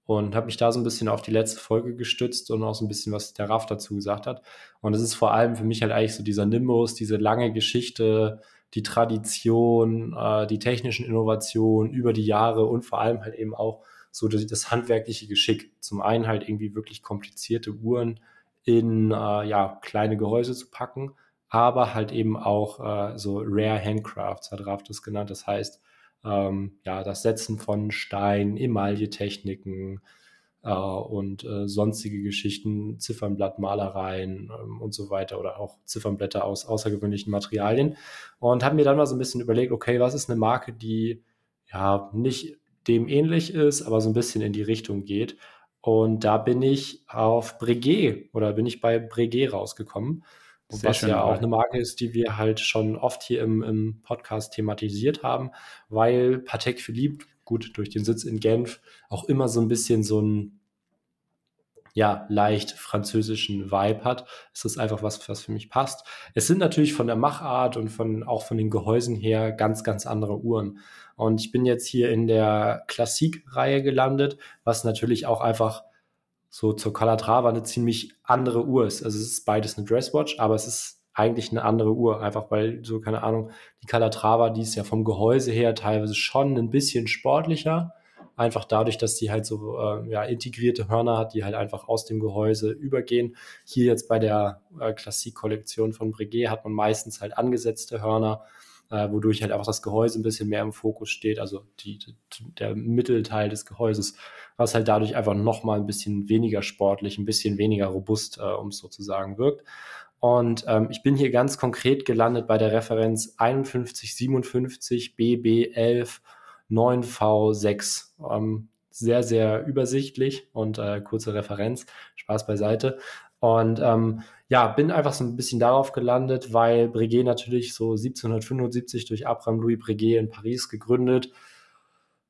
S2: Und habe mich da so ein bisschen auf die letzte Folge gestützt und auch so ein bisschen, was der Raff dazu gesagt hat. Und es ist vor allem für mich halt eigentlich so dieser Nimbus, diese lange Geschichte, die Tradition, äh, die technischen Innovationen über die Jahre und vor allem halt eben auch so das handwerkliche Geschick. Zum einen halt irgendwie wirklich komplizierte Uhren in äh, ja, kleine Gehäuse zu packen, aber halt eben auch äh, so Rare Handcrafts, hat Raf das genannt. Das heißt, ähm, ja, das Setzen von Stein, Emaille-Techniken äh, und äh, sonstige Geschichten, Ziffernblattmalereien ähm, und so weiter oder auch Ziffernblätter aus außergewöhnlichen Materialien. Und habe mir dann mal so ein bisschen überlegt, okay, was ist eine Marke, die ja nicht dem ähnlich ist, aber so ein bisschen in die Richtung geht. Und da bin ich auf Breguet oder bin ich bei Breguet rausgekommen. Sehr was ja auch eine Marke ist, die wir halt schon oft hier im, im Podcast thematisiert haben, weil Patek Philippe, gut, durch den Sitz in Genf, auch immer so ein bisschen so ein ja, leicht französischen Vibe hat, ist das einfach was, was für mich passt. Es sind natürlich von der Machart und von, auch von den Gehäusen her ganz, ganz andere Uhren. Und ich bin jetzt hier in der Klassik-Reihe gelandet, was natürlich auch einfach so zur Calatrava eine ziemlich andere Uhr ist. Also es ist beides eine Dresswatch, aber es ist eigentlich eine andere Uhr, einfach weil so, keine Ahnung, die Calatrava, die ist ja vom Gehäuse her teilweise schon ein bisschen sportlicher. Einfach dadurch, dass die halt so äh, ja, integrierte Hörner hat, die halt einfach aus dem Gehäuse übergehen. Hier jetzt bei der äh, Klassik-Kollektion von Breguet hat man meistens halt angesetzte Hörner äh, wodurch halt einfach das Gehäuse ein bisschen mehr im Fokus steht, also die, die, der Mittelteil des Gehäuses, was halt dadurch einfach nochmal ein bisschen weniger sportlich, ein bisschen weniger robust, äh, um es so zu sagen, wirkt. Und ähm, ich bin hier ganz konkret gelandet bei der Referenz 5157 BB11 9V6. Ähm, sehr, sehr übersichtlich und äh, kurze Referenz. Spaß beiseite. Und ähm, ja, bin einfach so ein bisschen darauf gelandet, weil Breguet natürlich so 1775 durch Abraham Louis Breguet in Paris gegründet,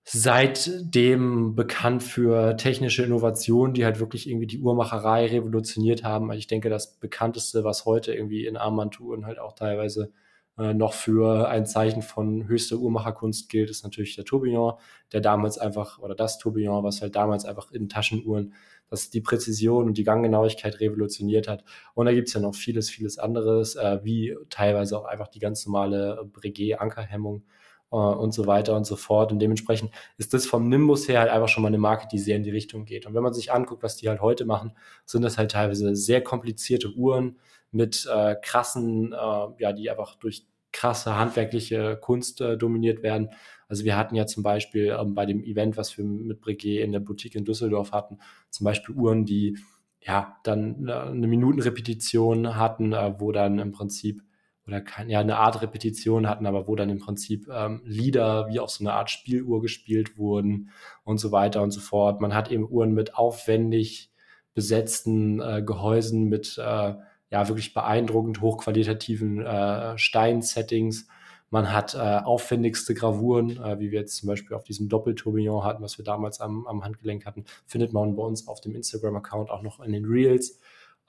S2: seitdem bekannt für technische Innovationen, die halt wirklich irgendwie die Uhrmacherei revolutioniert haben. Also ich denke, das bekannteste, was heute irgendwie in Armbanduhren halt auch teilweise äh, noch für ein Zeichen von höchster Uhrmacherkunst gilt, ist natürlich der Tourbillon, der damals einfach, oder das Tourbillon, was halt damals einfach in Taschenuhren das die Präzision und die Ganggenauigkeit revolutioniert hat. Und da gibt es ja noch vieles, vieles anderes, äh, wie teilweise auch einfach die ganz normale Breguet-Ankerhemmung äh, und so weiter und so fort. Und dementsprechend ist das vom Nimbus her halt einfach schon mal eine Marke, die sehr in die Richtung geht. Und wenn man sich anguckt, was die halt heute machen, sind das halt teilweise sehr komplizierte Uhren mit äh, krassen, äh, ja, die einfach durch krasse handwerkliche Kunst äh, dominiert werden. Also wir hatten ja zum Beispiel ähm, bei dem Event, was wir mit Breguet in der Boutique in Düsseldorf hatten, zum Beispiel Uhren, die ja dann äh, eine Minutenrepetition hatten, äh, wo dann im Prinzip oder kein, ja, eine Art Repetition hatten, aber wo dann im Prinzip ähm, Lieder wie auf so eine Art Spieluhr gespielt wurden und so weiter und so fort. Man hat eben Uhren mit aufwendig besetzten äh, Gehäusen, mit äh, ja wirklich beeindruckend hochqualitativen äh, Steinsettings man hat äh, aufwendigste Gravuren, äh, wie wir jetzt zum Beispiel auf diesem Doppeltourbillon hatten, was wir damals am, am Handgelenk hatten, findet man bei uns auf dem Instagram-Account auch noch in den Reels,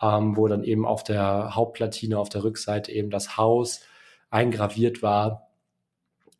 S2: ähm, wo dann eben auf der Hauptplatine auf der Rückseite eben das Haus eingraviert war,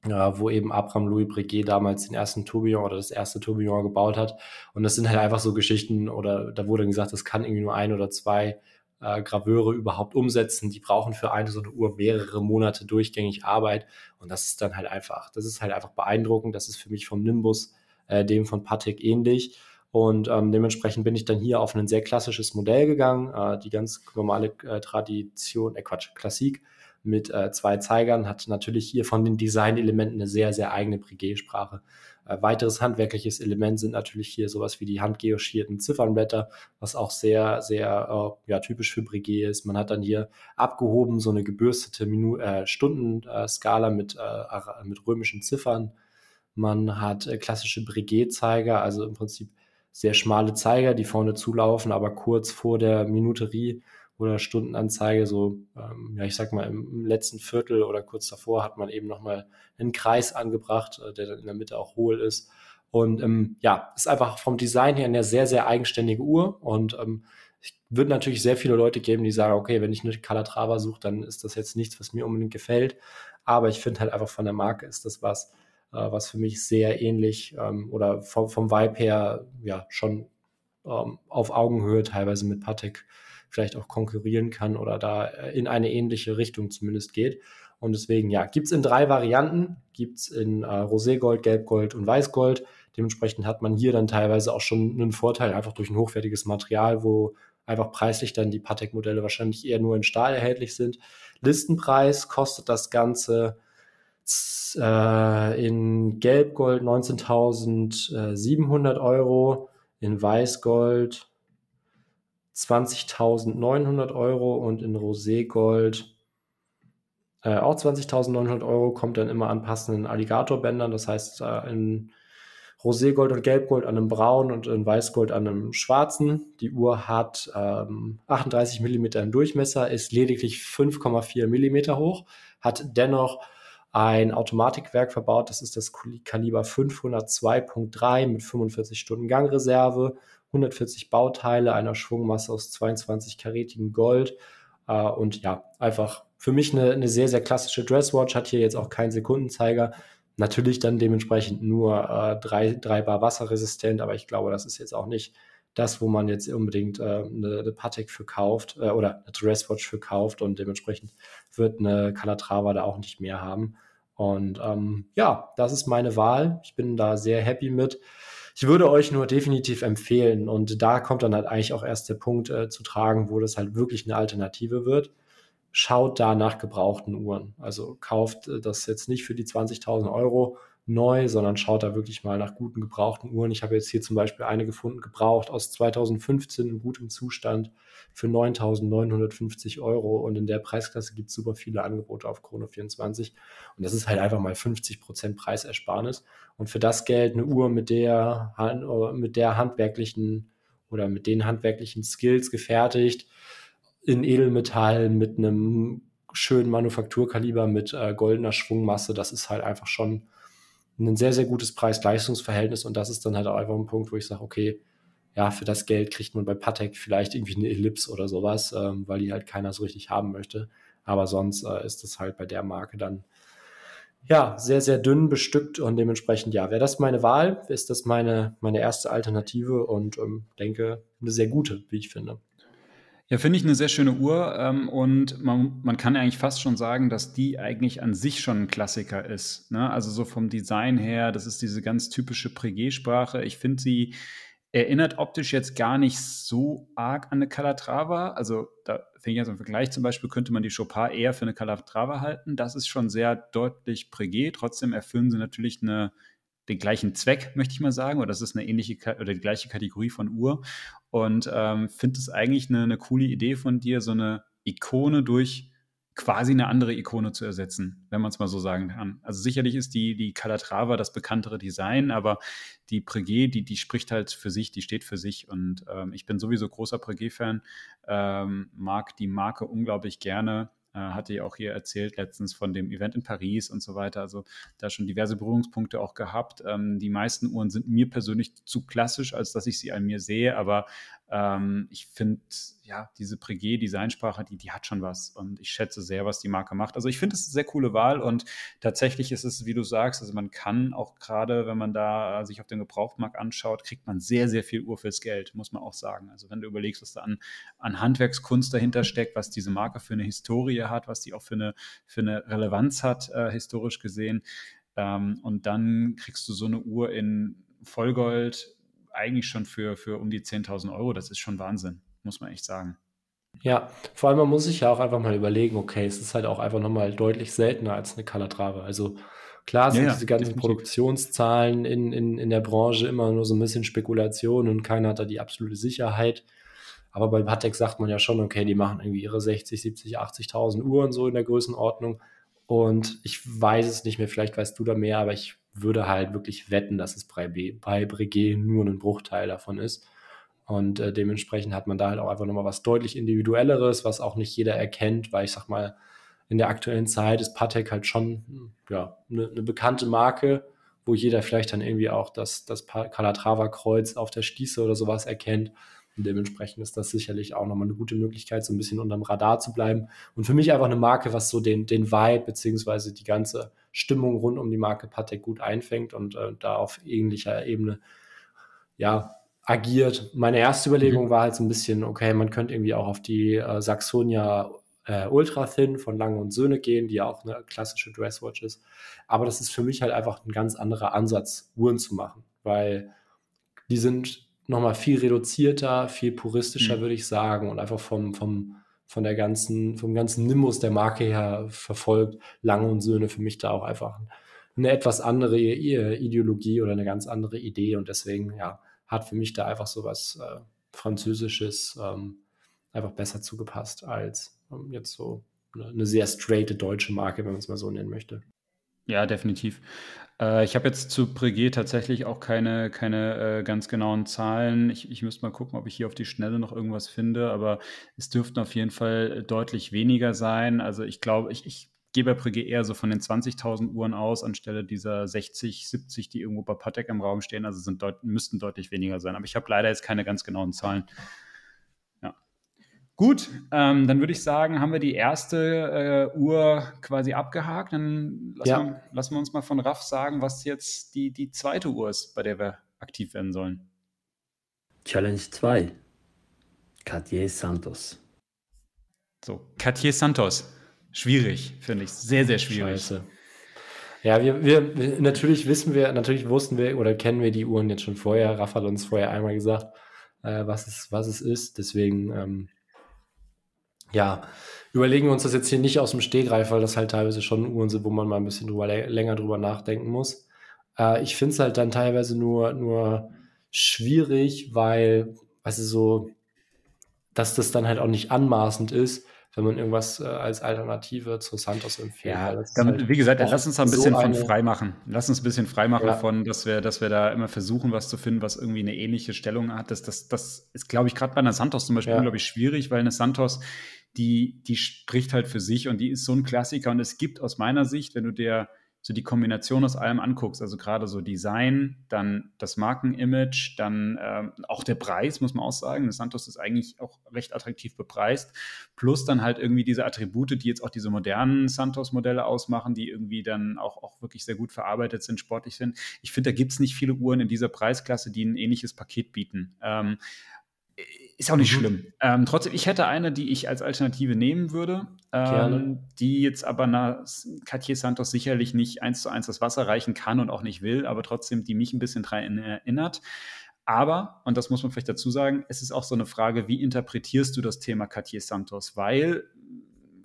S2: äh, wo eben Abraham Louis Breguet damals den ersten Tourbillon oder das erste Tourbillon gebaut hat. Und das sind halt einfach so Geschichten, oder da wurde gesagt, das kann irgendwie nur ein oder zwei äh, Graveure überhaupt umsetzen. Die brauchen für eine so eine Uhr mehrere Monate durchgängig Arbeit. Und das ist dann halt einfach, das ist halt einfach beeindruckend. Das ist für mich vom Nimbus, äh, dem von Patek ähnlich. Und ähm, dementsprechend bin ich dann hier auf ein sehr klassisches Modell gegangen. Äh, die ganz normale äh, Tradition, äh Quatsch, Klassik mit äh, zwei Zeigern hat natürlich hier von den Designelementen eine sehr, sehr eigene Breguet-Sprache. Äh, weiteres handwerkliches Element sind natürlich hier sowas wie die handgeoschierten Ziffernblätter, was auch sehr, sehr äh, ja, typisch für Breguet ist. Man hat dann hier abgehoben so eine gebürstete Minu äh, Stundenskala mit, äh, mit römischen Ziffern. Man hat äh, klassische Breguet-Zeiger, also im Prinzip sehr schmale Zeiger, die vorne zulaufen, aber kurz vor der Minuterie oder Stundenanzeige, so, ähm, ja, ich sag mal, im letzten Viertel oder kurz davor hat man eben nochmal einen Kreis angebracht, äh, der dann in der Mitte auch hohl ist. Und ähm, ja, ist einfach vom Design her eine sehr, sehr eigenständige Uhr. Und ähm, es wird natürlich sehr viele Leute geben, die sagen, okay, wenn ich eine Calatrava suche, dann ist das jetzt nichts, was mir unbedingt gefällt. Aber ich finde halt einfach von der Marke ist das was, äh, was für mich sehr ähnlich ähm, oder vom, vom Vibe her ja schon ähm, auf Augenhöhe teilweise mit Patek vielleicht auch konkurrieren kann oder da in eine ähnliche Richtung zumindest geht. Und deswegen, ja, gibt es in drei Varianten. Gibt es in äh, Roségold, Gelbgold und Weißgold. Dementsprechend hat man hier dann teilweise auch schon einen Vorteil, einfach durch ein hochwertiges Material, wo einfach preislich dann die Patek-Modelle wahrscheinlich eher nur in Stahl erhältlich sind. Listenpreis kostet das Ganze äh, in Gelbgold 19.700 Euro, in Weißgold 20.900 Euro und in Roségold äh, auch 20.900 Euro, kommt dann immer an passenden Alligatorbändern, das heißt äh, in Roségold und Gelbgold an einem braunen und in Weißgold an einem schwarzen. Die Uhr hat ähm, 38 mm im Durchmesser, ist lediglich 5,4 mm hoch, hat dennoch ein Automatikwerk verbaut. Das ist das Kaliber 502.3 mit 45 Stunden Gangreserve, 140 Bauteile, einer Schwungmasse aus 22 karätigem Gold äh, und ja, einfach für mich eine, eine sehr, sehr klassische Dresswatch, hat hier jetzt auch keinen Sekundenzeiger. Natürlich dann dementsprechend nur äh, drei, drei Bar wasserresistent, aber ich glaube, das ist jetzt auch nicht das, wo man jetzt unbedingt äh, eine, eine Patek für kauft äh, oder eine Dresswatch für kauft und dementsprechend wird eine Calatrava da auch nicht mehr haben. Und ähm, ja, das ist meine Wahl. Ich bin da sehr happy mit. Ich würde euch nur definitiv empfehlen und da kommt dann halt eigentlich auch erst der Punkt äh, zu tragen, wo das halt wirklich eine Alternative wird schaut da nach gebrauchten Uhren. Also kauft äh, das jetzt nicht für die 20.000 Euro neu, sondern schaut da wirklich mal nach guten gebrauchten Uhren. Ich habe jetzt hier zum Beispiel eine gefunden, gebraucht aus 2015 in gutem Zustand für 9.950 Euro und in der Preisklasse gibt es super viele Angebote auf Chrono24 und das ist halt einfach mal 50% Preisersparnis und für das Geld eine Uhr mit der, mit der handwerklichen oder mit den handwerklichen Skills gefertigt, in Edelmetall mit einem schönen Manufakturkaliber mit äh, goldener Schwungmasse. Das ist halt einfach schon ein sehr, sehr gutes Preis-Leistungs-Verhältnis und das ist dann halt auch einfach ein Punkt, wo ich sage, okay, ja, für das Geld kriegt man bei Patek vielleicht irgendwie eine Ellipse oder sowas, ähm, weil die halt keiner so richtig haben möchte. Aber sonst äh, ist das halt bei der Marke dann ja sehr, sehr dünn bestückt und dementsprechend, ja, wäre das meine Wahl, ist das meine, meine erste Alternative und ähm, denke, eine sehr gute, wie ich finde.
S1: Ja, finde ich eine sehr schöne Uhr ähm, und man, man kann eigentlich fast schon sagen, dass die eigentlich an sich schon ein Klassiker ist. Ne? Also so vom Design her, das ist diese ganz typische Breguet-Sprache. Ich finde, sie erinnert optisch jetzt gar nicht so arg an eine Calatrava. Also da finde ich jetzt im Vergleich zum Beispiel, könnte man die Chopin eher für eine Calatrava halten. Das ist schon sehr deutlich Breguet. Trotzdem erfüllen sie natürlich eine den gleichen Zweck, möchte ich mal sagen, oder das ist eine ähnliche oder die gleiche Kategorie von Uhr. Und ähm, finde es eigentlich eine, eine coole Idee von dir, so eine Ikone durch quasi eine andere Ikone zu ersetzen, wenn man es mal so sagen kann. Also sicherlich ist die, die Calatrava das bekanntere Design, aber die Breguet, die, die spricht halt für sich, die steht für sich und ähm, ich bin sowieso großer Breguet-Fan, ähm, mag die Marke unglaublich gerne hatte ja auch hier erzählt letztens von dem Event in Paris und so weiter. Also da schon diverse Berührungspunkte auch gehabt. Ähm, die meisten Uhren sind mir persönlich zu klassisch, als dass ich sie an mir sehe, aber ähm, ich finde, ja, diese Breguet-Designsprache, die, die hat schon was und ich schätze sehr, was die Marke macht. Also ich finde es eine sehr coole Wahl und tatsächlich ist es, wie du sagst, also man kann auch gerade, wenn man da sich auf den Gebrauchtmarkt anschaut, kriegt man sehr, sehr viel Uhr fürs Geld, muss man auch sagen. Also wenn du überlegst, was da an, an Handwerkskunst dahinter steckt, was diese Marke für eine Historie hat, was die auch für eine, für eine Relevanz hat, äh, historisch gesehen, ähm, und dann kriegst du so eine Uhr in Vollgold eigentlich schon für, für um die 10.000 Euro. Das ist schon Wahnsinn, muss man echt sagen.
S2: Ja, vor allem man muss sich ja auch einfach mal überlegen, okay, es ist halt auch einfach nochmal deutlich seltener als eine Calatrava. Also klar sind ja, diese ganzen definitiv. Produktionszahlen in, in, in der Branche immer nur so ein bisschen Spekulation und keiner hat da die absolute Sicherheit. Aber bei Patek sagt man ja schon, okay, die machen irgendwie ihre 60, 70, 80.000 Uhren so in der Größenordnung. Und ich weiß es nicht mehr, vielleicht weißt du da mehr, aber ich würde halt wirklich wetten, dass es bei, bei Breguet nur ein Bruchteil davon ist. Und äh, dementsprechend hat man da halt auch einfach nochmal was deutlich Individuelleres, was auch nicht jeder erkennt, weil ich sag mal, in der aktuellen Zeit ist Patek halt schon ja, eine, eine bekannte Marke, wo jeder vielleicht dann irgendwie auch das, das Calatrava-Kreuz auf der Stieße oder sowas erkennt. Und dementsprechend ist das sicherlich auch nochmal eine gute Möglichkeit, so ein bisschen unterm Radar zu bleiben. Und für mich einfach eine Marke, was so den, den Vibe beziehungsweise die ganze Stimmung rund um die Marke Patek gut einfängt und äh, da auf ähnlicher Ebene ja, agiert. Meine erste Überlegung mhm. war halt so ein bisschen, okay, man könnte irgendwie auch auf die äh, Saxonia äh, Ultra Thin von Lange und Söhne gehen, die ja auch eine klassische Dresswatch ist. Aber das ist für mich halt einfach ein ganz anderer Ansatz, Uhren zu machen, weil die sind nochmal viel reduzierter, viel puristischer, mhm. würde ich sagen, und einfach vom, vom, von der ganzen, vom ganzen Nimbus der Marke her verfolgt Lange und Söhne für mich da auch einfach eine etwas andere Ideologie oder eine ganz andere Idee und deswegen, ja, hat für mich da einfach so was äh, Französisches ähm, einfach besser zugepasst als ähm, jetzt so eine sehr straighte deutsche Marke, wenn man es mal so nennen möchte.
S1: Ja, definitiv. Äh, ich habe jetzt zu Breguet tatsächlich auch keine, keine äh, ganz genauen Zahlen. Ich, ich müsste mal gucken, ob ich hier auf die Schnelle noch irgendwas finde, aber es dürften auf jeden Fall deutlich weniger sein. Also ich glaube, ich, ich gehe bei Breguet eher so von den 20.000 Uhren aus, anstelle dieser 60, 70, die irgendwo bei Patek im Raum stehen. Also sind deut müssten deutlich weniger sein. Aber ich habe leider jetzt keine ganz genauen Zahlen. Gut, ähm, dann würde ich sagen, haben wir die erste äh, Uhr quasi abgehakt. Dann lassen, ja. wir, lassen, wir, uns mal von Raff sagen, was jetzt die, die zweite Uhr ist, bei der wir aktiv werden sollen.
S3: Challenge 2. Cartier Santos.
S1: So, Cartier Santos. Schwierig, finde ich. Sehr, sehr schwierig. Scheiße.
S2: Ja, wir, wir, natürlich wissen wir, natürlich wussten wir oder kennen wir die Uhren jetzt schon vorher. Raff hat uns vorher einmal gesagt, äh, was, es, was es ist. Deswegen ähm, ja, überlegen wir uns das jetzt hier nicht aus dem Stegreif, weil das halt teilweise schon Uhren sind, wo man mal ein bisschen drüber, länger drüber nachdenken muss. Äh, ich finde es halt dann teilweise nur, nur schwierig, weil, weißt du, so, dass das dann halt auch nicht anmaßend ist, wenn man irgendwas äh, als Alternative zu Santos empfiehlt.
S1: Ja, dann, halt wie gesagt, lass uns da ein bisschen so von frei machen. Lass uns ein bisschen frei machen ja. von, dass wir, dass wir da immer versuchen, was zu finden, was irgendwie eine ähnliche Stellung hat. Das, das, das ist, glaube ich, gerade bei einer Santos zum Beispiel, ja. glaube ich, schwierig, weil eine Santos die, die spricht halt für sich und die ist so ein Klassiker. Und es gibt aus meiner Sicht, wenn du dir so die Kombination aus allem anguckst, also gerade so Design, dann das Markenimage, dann ähm, auch der Preis, muss man auch sagen. Das Santos ist eigentlich auch recht attraktiv bepreist. Plus dann halt irgendwie diese Attribute, die jetzt auch diese modernen Santos-Modelle ausmachen, die irgendwie dann auch, auch wirklich sehr gut verarbeitet sind, sportlich sind. Ich finde, da gibt es nicht viele Uhren in dieser Preisklasse, die ein ähnliches Paket bieten. Ähm, ist auch nicht mhm. schlimm. Ähm, trotzdem, ich hätte eine, die ich als Alternative nehmen würde, ähm, die jetzt aber nach Cartier Santos sicherlich nicht eins zu eins das Wasser reichen kann und auch nicht will, aber trotzdem, die mich ein bisschen daran erinnert. Aber, und das muss man vielleicht dazu sagen, es ist auch so eine Frage, wie interpretierst du das Thema Cartier Santos? Weil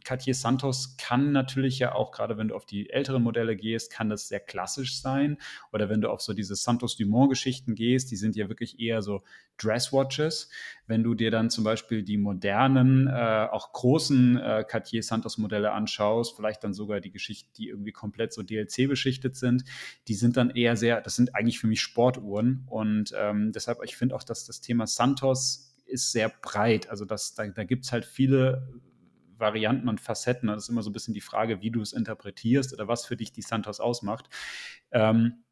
S1: Cartier Santos kann natürlich ja auch, gerade wenn du auf die älteren Modelle gehst, kann das sehr klassisch sein. Oder wenn du auf so diese Santos Dumont-Geschichten gehst, die sind ja wirklich eher so Dresswatches. Wenn du dir dann zum Beispiel die modernen, äh, auch großen äh, Cartier Santos Modelle anschaust, vielleicht dann sogar die Geschichten, die irgendwie komplett so DLC beschichtet sind, die sind dann eher sehr, das sind eigentlich für mich Sportuhren. Und ähm, deshalb, ich finde auch, dass das Thema Santos ist sehr breit. Also das, da, da gibt es halt viele Varianten und Facetten. Das ist immer so ein bisschen die Frage, wie du es interpretierst oder was für dich die Santos ausmacht. Ähm,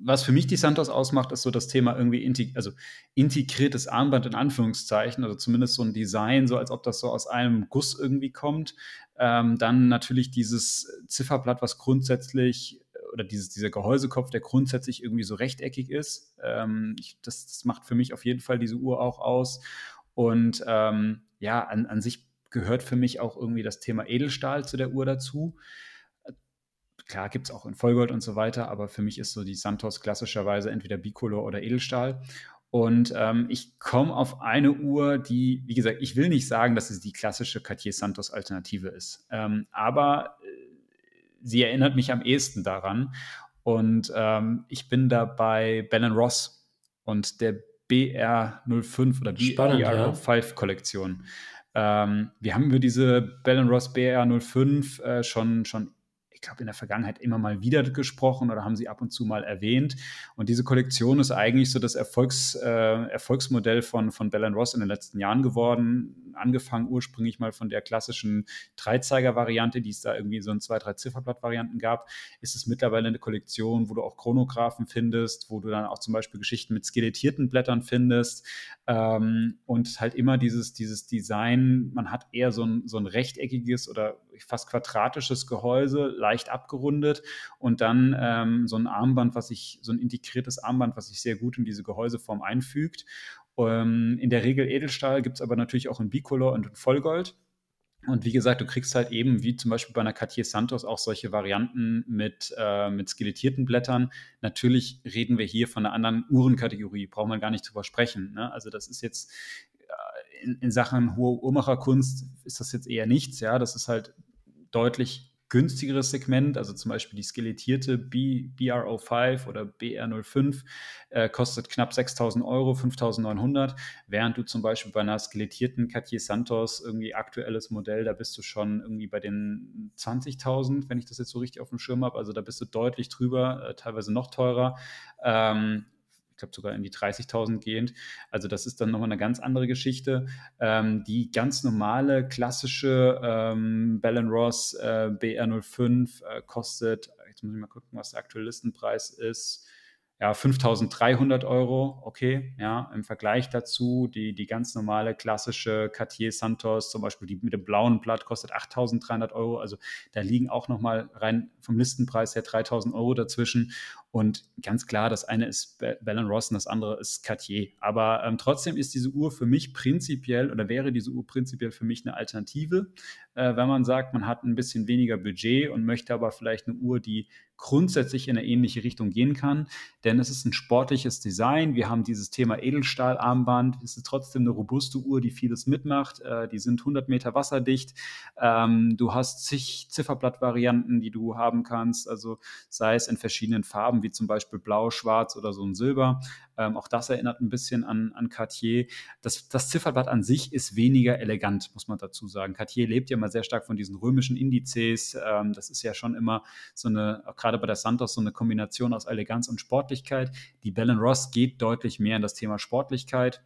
S1: was für mich die Santos ausmacht, ist so das Thema irgendwie integ also integriertes Armband in Anführungszeichen, also zumindest so ein Design, so als ob das so aus einem Guss irgendwie kommt. Ähm, dann natürlich dieses Zifferblatt, was grundsätzlich oder dieses, dieser Gehäusekopf, der grundsätzlich irgendwie so rechteckig ist. Ähm, ich, das, das, macht für mich auf jeden Fall diese Uhr auch aus. Und ähm, ja, an, an sich gehört für mich auch irgendwie das Thema Edelstahl zu der Uhr dazu. Klar gibt es auch in Vollgold und so weiter, aber für mich ist so die Santos klassischerweise entweder Bicolor oder Edelstahl. Und ähm, ich komme auf eine Uhr, die, wie gesagt, ich will nicht sagen, dass es die klassische Cartier Santos Alternative ist, ähm, aber äh, sie erinnert mich am ehesten daran. Und ähm, ich bin da bei Ben Ross und der BR05 oder BR05-Kollektion. Ähm, wir haben über diese Bell Ross BR05 äh, schon, schon ich glaube, in der Vergangenheit immer mal wieder gesprochen oder haben sie ab und zu mal erwähnt. Und diese Kollektion ist eigentlich so das Erfolgs, äh, Erfolgsmodell von, von Bell Ross in den letzten Jahren geworden. angefangen ursprünglich mal von der klassischen Dreizeiger-Variante, die es da irgendwie so in zwei, drei Zifferblatt-Varianten gab, ist es mittlerweile eine Kollektion, wo du auch Chronographen findest, wo du dann auch zum Beispiel Geschichten mit skelettierten Blättern findest ähm, und halt immer dieses, dieses Design, man hat eher so ein, so ein rechteckiges oder fast quadratisches Gehäuse, leicht abgerundet und dann ähm, so ein Armband, was sich, so ein integriertes Armband, was sich sehr gut in diese Gehäuseform einfügt. Ähm, in der Regel Edelstahl gibt es aber natürlich auch in Bicolor und in Vollgold. Und wie gesagt, du kriegst halt eben, wie zum Beispiel bei einer Cartier Santos, auch solche Varianten mit, äh, mit skelettierten Blättern. Natürlich reden wir hier von einer anderen Uhrenkategorie, braucht man gar nicht drüber sprechen. Ne? Also das ist jetzt äh, in, in, Sachen hohe Uhrmacherkunst ist das jetzt eher nichts, ja. Das ist halt deutlich günstigeres Segment, also zum Beispiel die skelettierte B, BRO5 oder BR05, äh, kostet knapp 6.000 Euro, 5.900, während du zum Beispiel bei einer skelettierten Cartier Santos irgendwie aktuelles Modell, da bist du schon irgendwie bei den 20.000, wenn ich das jetzt so richtig auf dem Schirm habe, also da bist du deutlich drüber, äh, teilweise noch teurer. Ähm, ich glaube sogar in die 30.000 gehend. Also das ist dann nochmal eine ganz andere Geschichte. Ähm, die ganz normale, klassische ähm, Bell Ross äh, BR05 äh, kostet, jetzt muss ich mal gucken, was der aktuelle Listenpreis ist, ja, 5300 Euro, okay, ja, im Vergleich dazu die, die ganz normale klassische Cartier Santos, zum Beispiel die mit dem blauen Blatt kostet 8300 Euro, also da liegen auch nochmal rein vom Listenpreis her 3000 Euro dazwischen und ganz klar, das eine ist Bell Ross und das andere ist Cartier. Aber ähm, trotzdem ist diese Uhr für mich prinzipiell oder wäre diese Uhr prinzipiell für mich eine Alternative, äh, wenn man sagt, man hat ein bisschen weniger Budget und möchte aber vielleicht eine Uhr, die grundsätzlich in eine ähnliche Richtung gehen kann. Denn es ist ein sportliches Design. Wir haben dieses Thema Edelstahlarmband. Es ist trotzdem eine robuste Uhr, die vieles mitmacht. Äh, die sind 100 Meter wasserdicht. Ähm, du hast zig Zifferblattvarianten, die du haben kannst. Also sei es in verschiedenen Farben, wie zum Beispiel blau, schwarz oder so ein Silber. Ähm, auch das erinnert ein bisschen an, an Cartier. Das, das Zifferblatt an sich ist weniger elegant, muss man dazu sagen. Cartier lebt ja immer sehr stark von diesen römischen Indizes. Ähm, das ist ja schon immer so eine, gerade bei der Santos, so eine Kombination aus Eleganz und Sportlichkeit. Die Bell Ross geht deutlich mehr in das Thema Sportlichkeit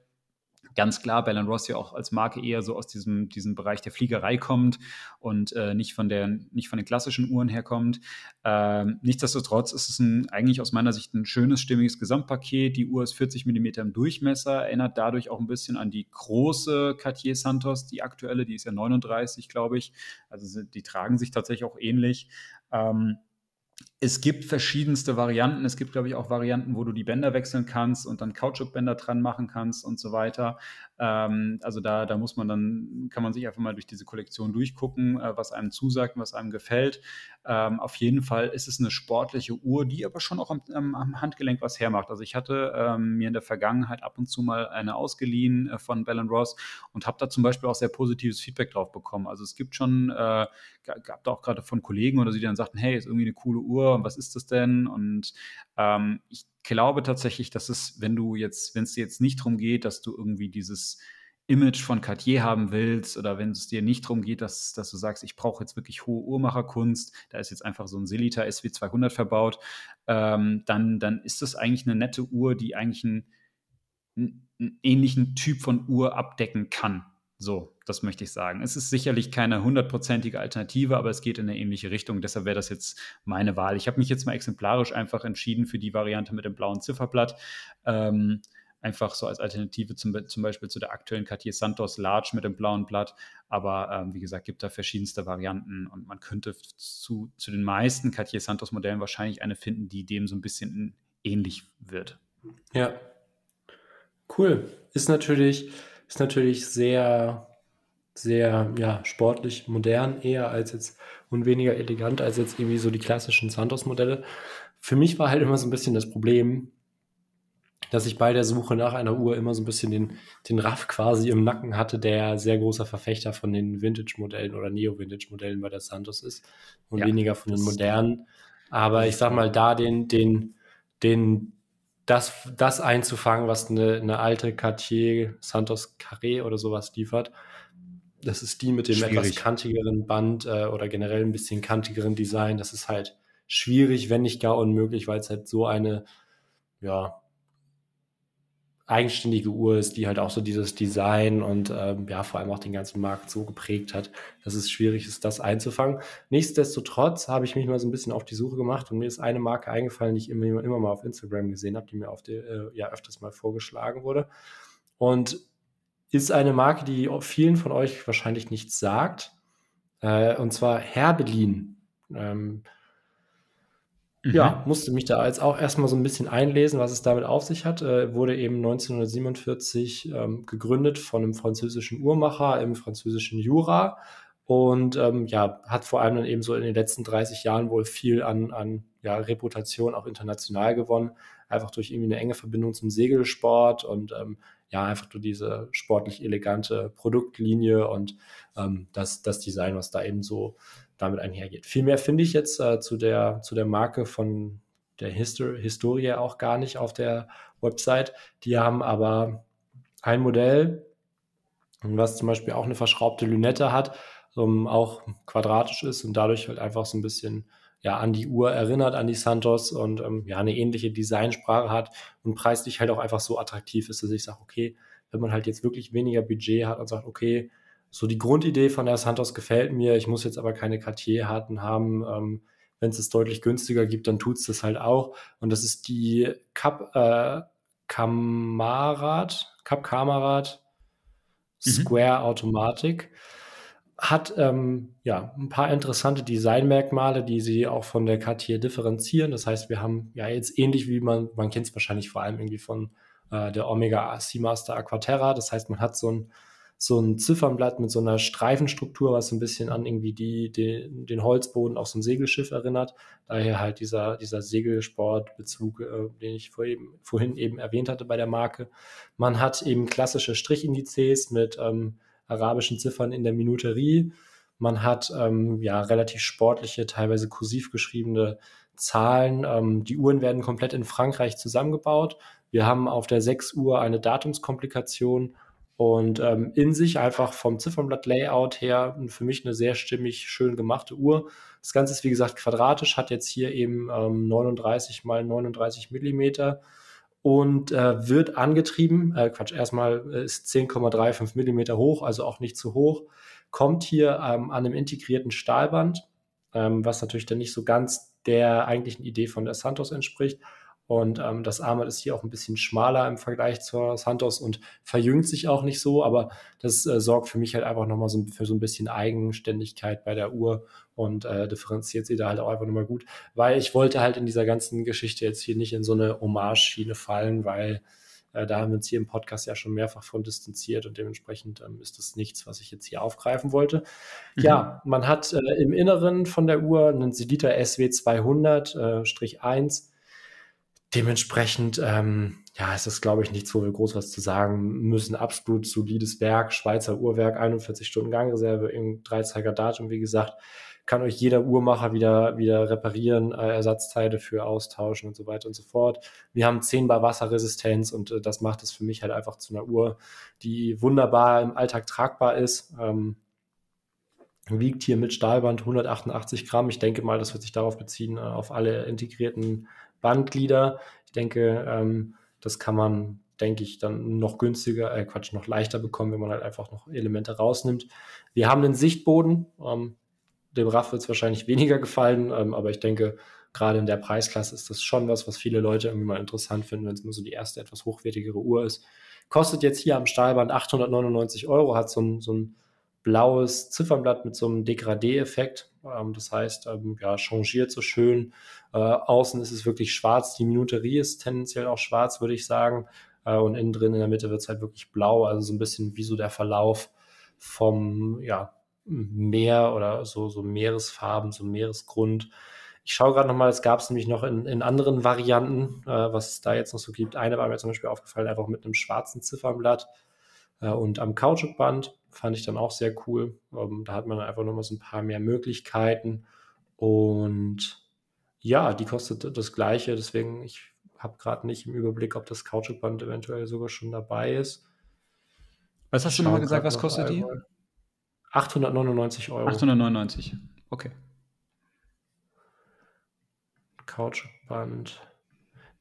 S1: ganz klar Bell Ross ja auch als Marke eher so aus diesem, diesem Bereich der Fliegerei kommt und äh, nicht, von der, nicht von den klassischen Uhren herkommt. Ähm, nichtsdestotrotz ist es ein, eigentlich aus meiner Sicht ein schönes, stimmiges Gesamtpaket. Die Uhr ist 40 mm im Durchmesser, erinnert dadurch auch ein bisschen an die große Cartier Santos, die aktuelle, die ist ja 39, glaube ich. Also die tragen sich tatsächlich auch ähnlich. Ähm, es gibt verschiedenste Varianten. Es gibt, glaube ich, auch Varianten, wo du die Bänder wechseln kannst und dann Kautschukbänder dran machen kannst und so weiter. Ähm, also da, da muss man dann, kann man sich einfach mal durch diese Kollektion durchgucken, äh, was einem zusagt und was einem gefällt. Ähm, auf jeden Fall ist es eine sportliche Uhr, die aber schon auch am, am Handgelenk was hermacht. Also ich hatte ähm, mir in der Vergangenheit ab und zu mal eine ausgeliehen äh, von Bell Ross und habe da zum Beispiel auch sehr positives Feedback drauf bekommen. Also es gibt schon, äh, gab da auch gerade von Kollegen oder sie, dann sagten, hey, ist irgendwie eine coole Uhr und was ist das denn? Und ähm, ich glaube tatsächlich, dass es, wenn du jetzt, wenn es dir jetzt nicht darum geht, dass du irgendwie dieses Image von Cartier haben willst oder wenn es dir nicht darum geht, dass, dass du sagst, ich brauche jetzt wirklich hohe Uhrmacherkunst, da ist jetzt einfach so ein Silita SW200 verbaut, ähm, dann, dann ist das eigentlich eine nette Uhr, die eigentlich einen, einen ähnlichen Typ von Uhr abdecken kann. So, das möchte ich sagen. Es ist sicherlich keine hundertprozentige Alternative, aber es geht in eine ähnliche Richtung. Deshalb wäre das jetzt meine Wahl. Ich habe mich jetzt mal exemplarisch einfach entschieden für die Variante mit dem blauen Zifferblatt. Ähm, einfach so als Alternative zum, zum Beispiel zu der aktuellen Cartier Santos Large mit dem blauen Blatt. Aber ähm, wie gesagt, gibt da verschiedenste Varianten und man könnte zu, zu den meisten Cartier Santos Modellen wahrscheinlich eine finden, die dem so ein bisschen ähnlich wird.
S2: Ja, cool. Ist natürlich ist natürlich sehr, sehr ja, sportlich, modern eher als jetzt und weniger elegant als jetzt irgendwie so die klassischen Santos-Modelle. Für mich war halt immer so ein bisschen das Problem, dass ich bei der Suche nach einer Uhr immer so ein bisschen den, den Raff quasi im Nacken hatte, der sehr großer Verfechter von den Vintage-Modellen oder Neo-Vintage-Modellen bei der Santos ist und ja, weniger von den modernen. Aber ich sag mal, da den, den, den das, das einzufangen, was eine, eine alte Cartier Santos Carré oder sowas liefert. Das ist die mit dem schwierig. etwas kantigeren Band äh, oder generell ein bisschen kantigeren Design. Das ist halt schwierig, wenn nicht gar unmöglich, weil es halt so eine, ja, eigenständige Uhr ist, die halt auch so dieses Design und ähm, ja, vor allem auch den ganzen Markt so geprägt hat, dass es schwierig ist, das einzufangen. Nichtsdestotrotz habe ich mich mal so ein bisschen auf die Suche gemacht und mir ist eine Marke eingefallen, die ich immer, immer mal auf Instagram gesehen habe, die mir auf die, äh, ja öfters mal vorgeschlagen wurde. Und ist eine Marke, die vielen von euch wahrscheinlich nichts sagt. Äh, und zwar Herbelin. Ähm, Mhm. Ja, musste mich da jetzt auch erstmal so ein bisschen einlesen, was es damit auf sich hat. Äh, wurde eben 1947 ähm, gegründet von einem französischen Uhrmacher im französischen Jura und ähm, ja, hat vor allem dann eben so in den letzten 30 Jahren wohl viel an, an ja, Reputation auch international gewonnen, einfach durch irgendwie eine enge Verbindung zum Segelsport und ähm, ja, einfach durch diese sportlich elegante Produktlinie und ähm, das, das Design, was da eben so damit einhergeht. Viel mehr finde ich jetzt äh, zu, der, zu der Marke von der Histor Historie auch gar nicht auf der Website. Die haben aber ein Modell, was zum Beispiel auch eine verschraubte Lünette hat, um, auch quadratisch ist und dadurch halt einfach so ein bisschen ja, an die Uhr erinnert, an die Santos und ähm, ja, eine ähnliche Designsprache hat und preislich halt auch einfach so attraktiv ist, dass ich sage, okay, wenn man halt jetzt wirklich weniger Budget hat und sagt, okay, so die Grundidee von der Santos gefällt mir. Ich muss jetzt aber keine Cartier-Harten haben. Ähm, Wenn es es deutlich günstiger gibt, dann tut es das halt auch. Und das ist die Cup äh, Kamerad, Cup Kamerad mhm. Square Automatic. Hat ähm, ja ein paar interessante Designmerkmale, die sie auch von der Cartier differenzieren. Das heißt, wir haben ja jetzt ähnlich wie man, man kennt es wahrscheinlich vor allem irgendwie von äh, der Omega Seamaster Aquaterra. Das heißt, man hat so ein so ein Ziffernblatt mit so einer Streifenstruktur, was so ein bisschen an irgendwie die, die, den Holzboden auf so einem Segelschiff erinnert. Daher halt dieser, dieser Segelsportbezug, äh, den ich vor eben, vorhin eben erwähnt hatte bei der Marke. Man hat eben klassische Strichindizes mit ähm, arabischen Ziffern in der Minuterie. Man hat ähm, ja relativ sportliche, teilweise kursiv geschriebene Zahlen. Ähm, die Uhren werden komplett in Frankreich zusammengebaut. Wir haben auf der 6 Uhr eine Datumskomplikation und ähm, in sich einfach vom Ziffernblatt-Layout her für mich eine sehr stimmig, schön gemachte Uhr. Das Ganze ist wie gesagt quadratisch, hat jetzt hier eben ähm, 39 mal 39 Millimeter und äh, wird angetrieben. Äh, Quatsch, erstmal ist 10,35 Millimeter hoch, also auch nicht zu hoch. Kommt hier ähm, an einem integrierten Stahlband, ähm, was natürlich dann nicht so ganz der eigentlichen Idee von der Santos entspricht. Und ähm, das Armband ist hier auch ein bisschen schmaler im Vergleich zur Santos und verjüngt sich auch nicht so, aber das äh, sorgt für mich halt einfach nochmal so, für so ein bisschen Eigenständigkeit bei der Uhr und äh, differenziert sie da halt auch einfach nochmal gut, weil ich wollte halt in dieser ganzen Geschichte jetzt hier nicht in so eine Hommage-Schiene fallen, weil äh, da haben wir uns hier im Podcast ja schon mehrfach von distanziert und dementsprechend ähm, ist das nichts, was ich jetzt hier aufgreifen wollte. Mhm. Ja, man hat äh, im Inneren von der Uhr einen Sedita SW 200-1 Dementsprechend, ähm, ja, ist das, glaube ich, nichts, wo wir groß was zu sagen müssen. Absolut solides Werk, Schweizer Uhrwerk, 41 Stunden Gangreserve, im Dreizeiger-Datum, wie gesagt. Kann euch jeder Uhrmacher wieder, wieder reparieren, äh, Ersatzteile für austauschen und so weiter und so fort. Wir haben 10 Bar Wasserresistenz und äh, das macht es für mich halt einfach zu einer Uhr, die wunderbar im Alltag tragbar ist. Ähm, wiegt hier mit Stahlband 188 Gramm. Ich denke mal, das wird sich darauf beziehen, äh, auf alle integrierten Bandglieder. Ich denke, ähm, das kann man, denke ich, dann noch günstiger, äh, Quatsch, noch leichter bekommen, wenn man halt einfach noch Elemente rausnimmt. Wir haben einen Sichtboden. Ähm, dem RAF wird es wahrscheinlich weniger gefallen, ähm, aber ich denke, gerade in der Preisklasse ist das schon was, was viele Leute irgendwie mal interessant finden, wenn es nur so die erste etwas hochwertigere Uhr ist. Kostet jetzt hier am Stahlband 899 Euro, hat so ein, so ein blaues Ziffernblatt mit so einem Degradé-Effekt. Ähm, das heißt, ähm, ja, changiert so schön. Äh, außen ist es wirklich schwarz. Die Minuterie ist tendenziell auch schwarz, würde ich sagen. Äh, und innen drin in der Mitte wird es halt wirklich blau. Also so ein bisschen wie so der Verlauf vom ja, Meer oder so, so Meeresfarben, so Meeresgrund. Ich schaue gerade nochmal, es gab es nämlich noch in, in anderen Varianten, äh, was es da jetzt noch so gibt. Eine war mir zum Beispiel aufgefallen, einfach mit einem schwarzen Ziffernblatt und am Kautschukband fand ich dann auch sehr cool. Ähm, da hat man einfach nochmal so ein paar mehr Möglichkeiten. Und ja, die kostet das gleiche. Deswegen, ich habe gerade nicht im Überblick, ob das Kautschukband eventuell sogar schon dabei ist.
S1: Was hast du nochmal gesagt, was kostet die?
S2: 899 Euro.
S1: 899, okay.
S2: Kautschukband.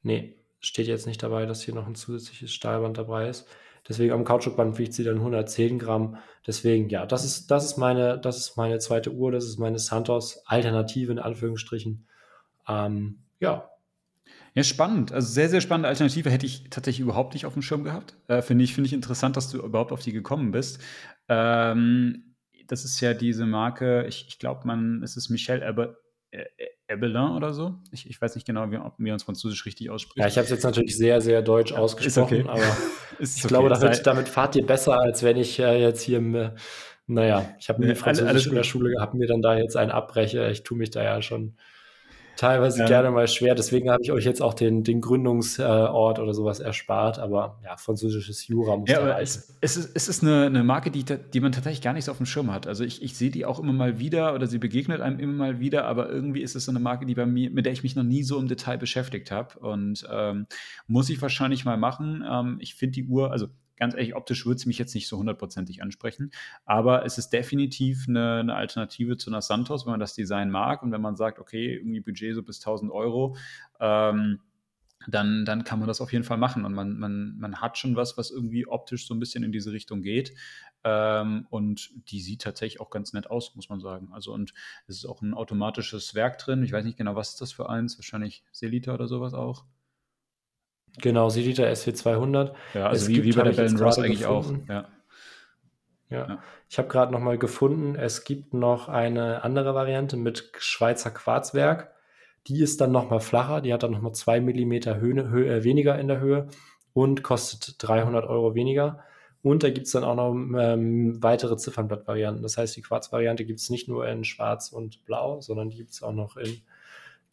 S2: Nee, steht jetzt nicht dabei, dass hier noch ein zusätzliches Stahlband dabei ist. Deswegen am Kautschukband wiegt sie dann 110 Gramm. Deswegen, ja, das ist, das ist meine, das ist meine zweite Uhr, das ist meine Santos Alternative in Anführungsstrichen. Ähm, ja.
S1: Ja, spannend. Also sehr, sehr spannende Alternative hätte ich tatsächlich überhaupt nicht auf dem Schirm gehabt. Äh, Finde ich, find ich interessant, dass du überhaupt auf die gekommen bist. Ähm, das ist ja diese Marke, ich, ich glaube, man, es ist Michel Aber, Ebelin oder so. Ich, ich weiß nicht genau, wie, ob wir uns Französisch richtig aussprechen.
S2: Ja, ich habe es jetzt natürlich sehr, sehr deutsch ausgesprochen, (laughs) okay. aber ich okay. glaube, damit, damit fahrt ihr besser, als wenn ich äh, jetzt hier, äh, naja, ich habe nie Französisch in der Schule gehabt, mir dann da jetzt einen abbreche. Ich tue mich da ja schon teilweise ja. gerne mal schwer. Deswegen habe ich euch jetzt auch den, den Gründungsort oder sowas erspart. Aber ja, französisches Jura muss ja, da
S1: es, es, ist, es ist eine, eine Marke, die, die man tatsächlich gar nicht so auf dem Schirm hat. Also ich, ich sehe die auch immer mal wieder oder sie begegnet einem immer mal wieder, aber irgendwie ist es so eine Marke, die bei mir, mit der ich mich noch nie so im Detail beschäftigt habe. Und ähm, muss ich wahrscheinlich mal machen. Ähm, ich finde die Uhr, also ganz ehrlich, optisch würde es mich jetzt nicht so hundertprozentig ansprechen. Aber es ist definitiv eine, eine, Alternative zu einer Santos, wenn man das Design mag und wenn man sagt, okay, irgendwie Budget so bis 1000 Euro. Ähm, dann, dann kann man das auf jeden Fall machen. Und man, man, man hat schon was, was irgendwie optisch so ein bisschen in diese Richtung geht. Ähm, und die sieht tatsächlich auch ganz nett aus, muss man sagen. Also, und es ist auch ein automatisches Werk drin. Ich weiß nicht genau, was ist das für eins? Wahrscheinlich Selita oder sowas auch.
S2: Genau, Silita SW200.
S1: Ja, also wie, gibt, wie bei der Bellen Ross eigentlich gefunden.
S2: auch. Ja. Ja. ja. Ich habe gerade noch mal gefunden, es gibt noch eine andere Variante mit Schweizer Quarzwerk. Die ist dann noch mal flacher, die hat dann noch mal zwei Millimeter Höhe, Höhe, äh, weniger in der Höhe und kostet 300 Euro weniger. Und da gibt es dann auch noch ähm, weitere Ziffernblattvarianten. Das heißt, die Quarzvariante gibt es nicht nur in Schwarz und Blau, sondern die gibt es auch noch in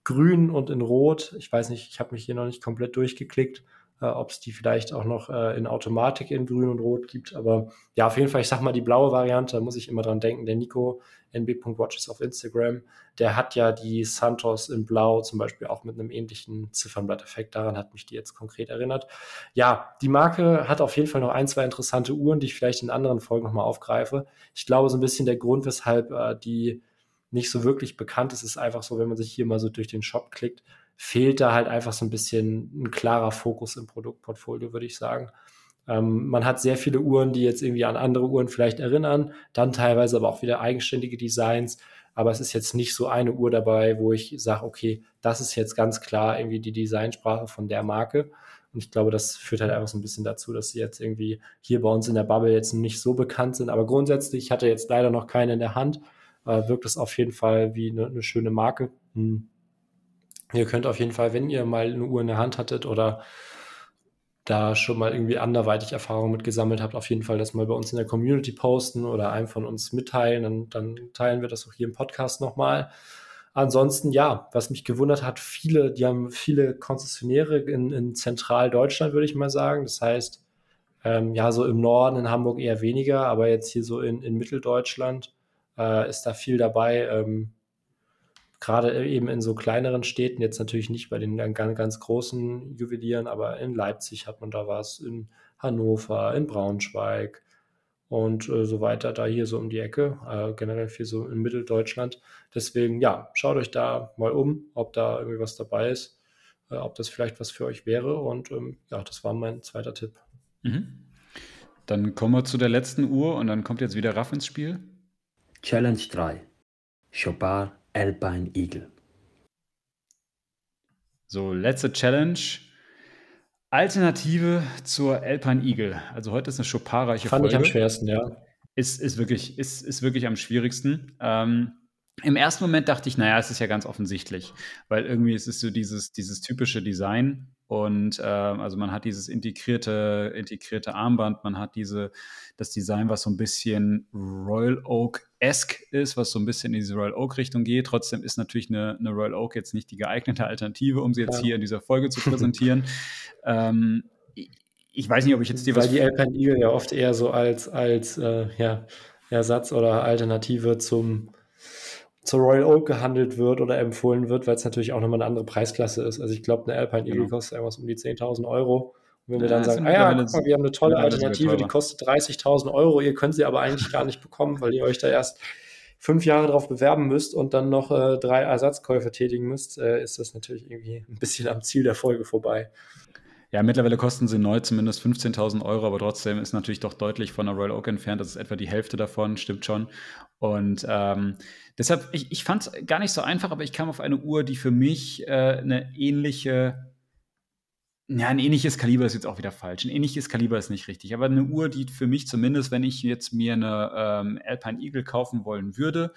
S2: grün und in rot. Ich weiß nicht, ich habe mich hier noch nicht komplett durchgeklickt, äh, ob es die vielleicht auch noch äh, in Automatik in grün und rot gibt. Aber ja, auf jeden Fall, ich sag mal, die blaue Variante, da muss ich immer dran denken. Der Nico, nb.watches auf Instagram, der hat ja die Santos in blau zum Beispiel auch mit einem ähnlichen Ziffernblatteffekt. Daran hat mich die jetzt konkret erinnert. Ja, die Marke hat auf jeden Fall noch ein, zwei interessante Uhren, die ich vielleicht in anderen Folgen nochmal aufgreife. Ich glaube, so ein bisschen der Grund, weshalb äh, die nicht so wirklich bekannt ist. Es ist einfach so, wenn man sich hier mal so durch den Shop klickt, fehlt da halt einfach so ein bisschen ein klarer Fokus im Produktportfolio, würde ich sagen. Ähm, man hat sehr viele Uhren, die jetzt irgendwie an andere Uhren vielleicht erinnern, dann teilweise aber auch wieder eigenständige Designs. Aber es ist jetzt nicht so eine Uhr dabei, wo ich sage, okay, das ist jetzt ganz klar irgendwie die Designsprache von der Marke. Und ich glaube, das führt halt einfach so ein bisschen dazu, dass sie jetzt irgendwie hier bei uns in der Bubble jetzt nicht so bekannt sind. Aber grundsätzlich, ich hatte jetzt leider noch keine in der Hand äh, wirkt es auf jeden Fall wie eine, eine schöne Marke. Hm. Ihr könnt auf jeden Fall, wenn ihr mal eine Uhr in der Hand hattet oder da schon mal irgendwie anderweitig Erfahrungen mit gesammelt habt, auf jeden Fall das mal bei uns in der Community posten oder einem von uns mitteilen. Dann, dann teilen wir das auch hier im Podcast nochmal. Ansonsten, ja, was mich gewundert hat, viele, die haben viele Konzessionäre in, in Zentraldeutschland, würde ich mal sagen. Das heißt, ähm, ja, so im Norden, in Hamburg eher weniger, aber jetzt hier so in, in Mitteldeutschland äh, ist da viel dabei. Ähm, Gerade eben in so kleineren Städten, jetzt natürlich nicht bei den ganz, ganz großen Juwelieren, aber in Leipzig hat man da was, in Hannover, in Braunschweig und äh, so weiter, da hier so um die Ecke, äh, generell viel so in Mitteldeutschland. Deswegen, ja, schaut euch da mal um, ob da irgendwie was dabei ist, äh, ob das vielleicht was für euch wäre. Und ähm, ja, das war mein zweiter Tipp.
S1: Mhm. Dann kommen wir zu der letzten Uhr und dann kommt jetzt wieder Raff ins Spiel.
S3: Challenge 3. Chopard Alpine Eagle.
S1: So, letzte Challenge. Alternative zur Alpine Eagle. Also heute ist eine Chopard-reiche
S2: Folge. Fand ich am schwersten, ja.
S1: Ist, ist, wirklich, ist, ist wirklich am schwierigsten. Ähm, Im ersten Moment dachte ich, naja, es ist ja ganz offensichtlich, weil irgendwie ist es so dieses, dieses typische Design und äh, also man hat dieses integrierte, integrierte Armband, man hat diese, das Design, was so ein bisschen Royal Oak-esque ist, was so ein bisschen in diese Royal Oak-Richtung geht. Trotzdem ist natürlich eine, eine, Royal Oak jetzt nicht die geeignete Alternative, um sie jetzt ja. hier in dieser Folge zu (laughs) präsentieren. ähm, ich weiß nicht, ob ich jetzt
S2: die Weil die Alpine Eagle ja oft eher so als, als äh, ja, Ersatz oder Alternative zum zur Royal Oak gehandelt wird oder empfohlen wird, weil es natürlich auch nochmal eine andere Preisklasse ist. Also ich glaube, eine Alpine Eagle genau. kostet irgendwas um die 10.000 Euro. Und wenn wir dann sagen, ah ja, guck mal, wir haben eine tolle ja, Alternative, die kostet 30.000 Euro, ihr könnt sie aber eigentlich gar nicht bekommen, weil ihr euch da erst fünf Jahre darauf bewerben müsst und dann noch äh, drei Ersatzkäufe tätigen müsst, äh, ist das natürlich irgendwie ein bisschen am Ziel der Folge vorbei.
S1: Ja, mittlerweile kosten sie neu zumindest 15.000 Euro, aber trotzdem ist natürlich doch deutlich von der Royal Oak entfernt. Das ist etwa die Hälfte davon, stimmt schon. Und ähm, deshalb, ich, ich fand es gar nicht so einfach, aber ich kam auf eine Uhr, die für mich äh, eine ähnliche, ja, ein ähnliches Kaliber ist jetzt auch wieder falsch. Ein ähnliches Kaliber ist nicht richtig, aber eine Uhr, die für mich zumindest, wenn ich jetzt mir eine ähm, Alpine Eagle kaufen wollen würde,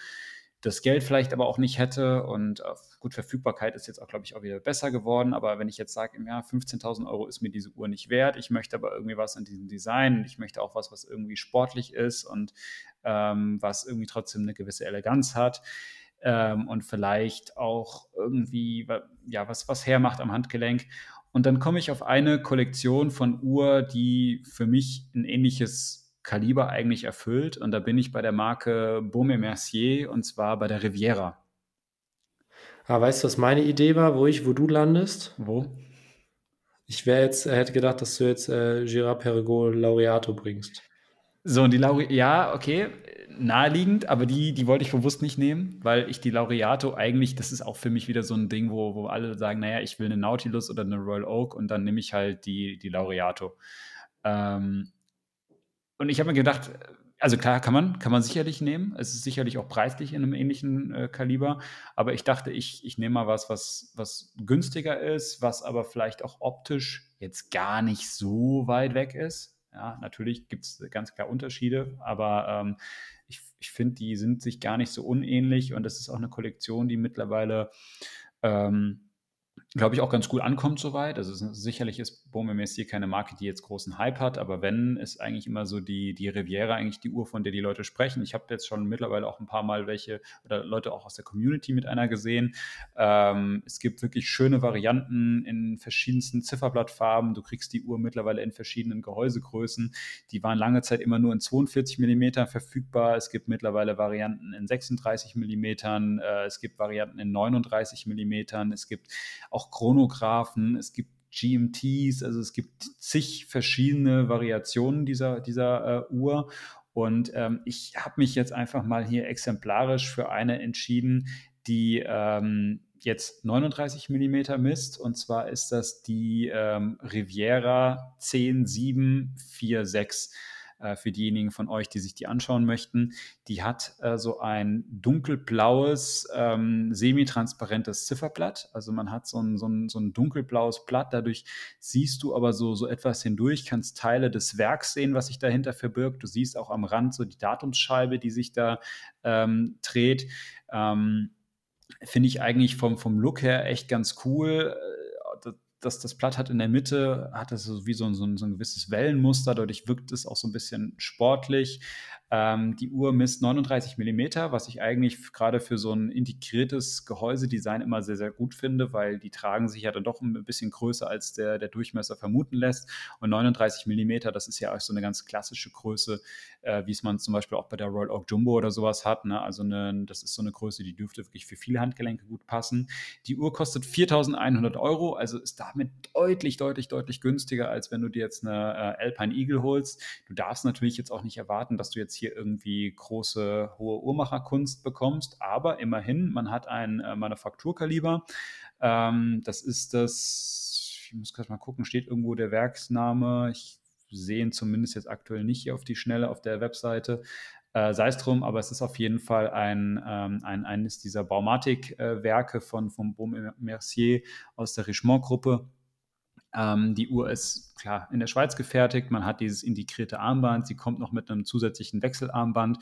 S1: das Geld vielleicht aber auch nicht hätte. Und äh, gut, Verfügbarkeit ist jetzt auch, glaube ich, auch wieder besser geworden, aber wenn ich jetzt sage, Jahr 15.000 Euro ist mir diese Uhr nicht wert, ich möchte aber irgendwie was an diesem Design, ich möchte auch was, was irgendwie sportlich ist und ähm, was irgendwie trotzdem eine gewisse Eleganz hat ähm, und vielleicht auch irgendwie, ja, was, was hermacht am Handgelenk. Und dann komme ich auf eine Kollektion von Uhr, die für mich ein ähnliches Kaliber eigentlich erfüllt. Und da bin ich bei der Marke Baume Mercier und zwar bei der Riviera.
S2: Ah, weißt du, was meine Idee war, wo ich, wo du landest?
S1: Wo?
S2: Ich wäre jetzt, hätte gedacht, dass du jetzt äh, Girard Perregaux Laureato bringst.
S1: So, und die Laureato, ja, okay, naheliegend, aber die, die wollte ich bewusst nicht nehmen, weil ich die Laureato eigentlich, das ist auch für mich wieder so ein Ding, wo, wo alle sagen, naja, ich will eine Nautilus oder eine Royal Oak und dann nehme ich halt die, die Laureato. Ähm, und ich habe mir gedacht, also klar, kann man, kann man sicherlich nehmen. Es ist sicherlich auch preislich in einem ähnlichen äh, Kaliber. Aber ich dachte, ich, ich nehme mal was, was, was günstiger ist, was aber vielleicht auch optisch jetzt gar nicht so weit weg ist. Ja, natürlich gibt es ganz klar Unterschiede, aber ähm, ich, ich finde, die sind sich gar nicht so unähnlich und das ist auch eine Kollektion, die mittlerweile ähm, glaube ich, auch ganz gut ankommt soweit. Also sicherlich ist Baume Messier keine Marke, die jetzt großen Hype hat, aber wenn, ist eigentlich immer so die, die Riviera eigentlich die Uhr, von der die Leute sprechen. Ich habe jetzt schon mittlerweile auch ein paar Mal welche oder Leute auch aus der Community mit einer gesehen. Ähm, es gibt wirklich schöne Varianten in verschiedensten Zifferblattfarben. Du kriegst die Uhr mittlerweile in verschiedenen Gehäusegrößen. Die waren lange Zeit immer nur in 42 mm verfügbar. Es gibt mittlerweile Varianten in 36 mm. Äh, es gibt Varianten in 39 mm. Es gibt auch Chronographen, es gibt GMTs, also es gibt zig verschiedene Variationen dieser, dieser äh, Uhr. Und ähm, ich habe mich jetzt einfach mal hier exemplarisch für eine entschieden, die ähm, jetzt 39 mm misst. Und zwar ist das die ähm, Riviera 10746 äh, für diejenigen von euch, die sich die anschauen möchten. Die hat äh, so ein dunkelblaues, ähm, semitransparentes Zifferblatt. Also man hat so ein, so, ein, so ein dunkelblaues Blatt. Dadurch siehst du aber so, so etwas hindurch, kannst Teile des Werks sehen, was sich dahinter verbirgt. Du siehst auch am Rand so die Datumsscheibe, die sich da ähm, dreht. Ähm, Finde ich eigentlich vom, vom Look her echt ganz cool das, das Blatt hat in der Mitte, hat es so wie so ein, so, ein, so ein gewisses Wellenmuster, dadurch wirkt es auch so ein bisschen sportlich. Ähm, die Uhr misst 39 mm, was ich eigentlich gerade für so ein integriertes Gehäusedesign immer sehr, sehr gut finde, weil die tragen sich ja dann doch ein bisschen größer, als der, der Durchmesser vermuten lässt. Und 39 mm, das ist ja auch so eine ganz klassische Größe, äh, wie es man zum Beispiel auch bei der Royal Oak Jumbo oder sowas hat. Ne? Also eine, das ist so eine Größe, die dürfte wirklich für viele Handgelenke gut passen. Die Uhr kostet 4.100 Euro, also ist damit deutlich, deutlich, deutlich günstiger, als wenn du dir jetzt eine äh, Alpine Eagle holst. Du darfst natürlich jetzt auch nicht erwarten, dass du jetzt hier irgendwie große, hohe Uhrmacherkunst bekommst, aber immerhin, man hat ein äh, Manufakturkaliber. Ähm, das ist das, ich muss gerade mal gucken, steht irgendwo der Werksname. Ich sehe ihn zumindest jetzt aktuell nicht hier auf die Schnelle auf der Webseite. Äh, sei es drum, aber es ist auf jeden Fall ein, ähm, ein eines dieser Baumatik-Werke äh, von, von Baume Mercier aus der Richemont-Gruppe. Ähm, die Uhr ist klar in der Schweiz gefertigt. Man hat dieses integrierte Armband. Sie kommt noch mit einem zusätzlichen Wechselarmband.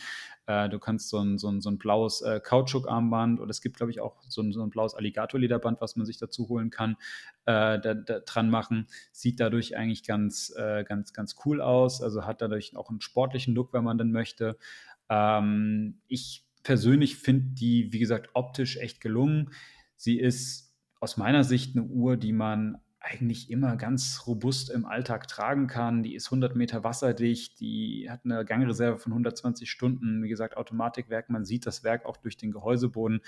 S1: Äh, du kannst so ein, so ein, so ein blaues äh, Kautschukarmband oder es gibt, glaube ich, auch so ein, so ein blaues Alligatorlederband, was man sich dazu holen kann, äh, da, da dran machen. Sieht dadurch eigentlich ganz, äh, ganz, ganz cool aus. Also hat dadurch auch einen sportlichen Look, wenn man denn möchte. Ähm, ich persönlich finde die, wie gesagt, optisch echt gelungen. Sie ist aus meiner Sicht eine Uhr, die man eigentlich immer ganz robust im Alltag tragen kann. Die ist 100 Meter wasserdicht, die hat eine Gangreserve von 120 Stunden, wie gesagt, Automatikwerk, man sieht das Werk auch durch den Gehäuseboden.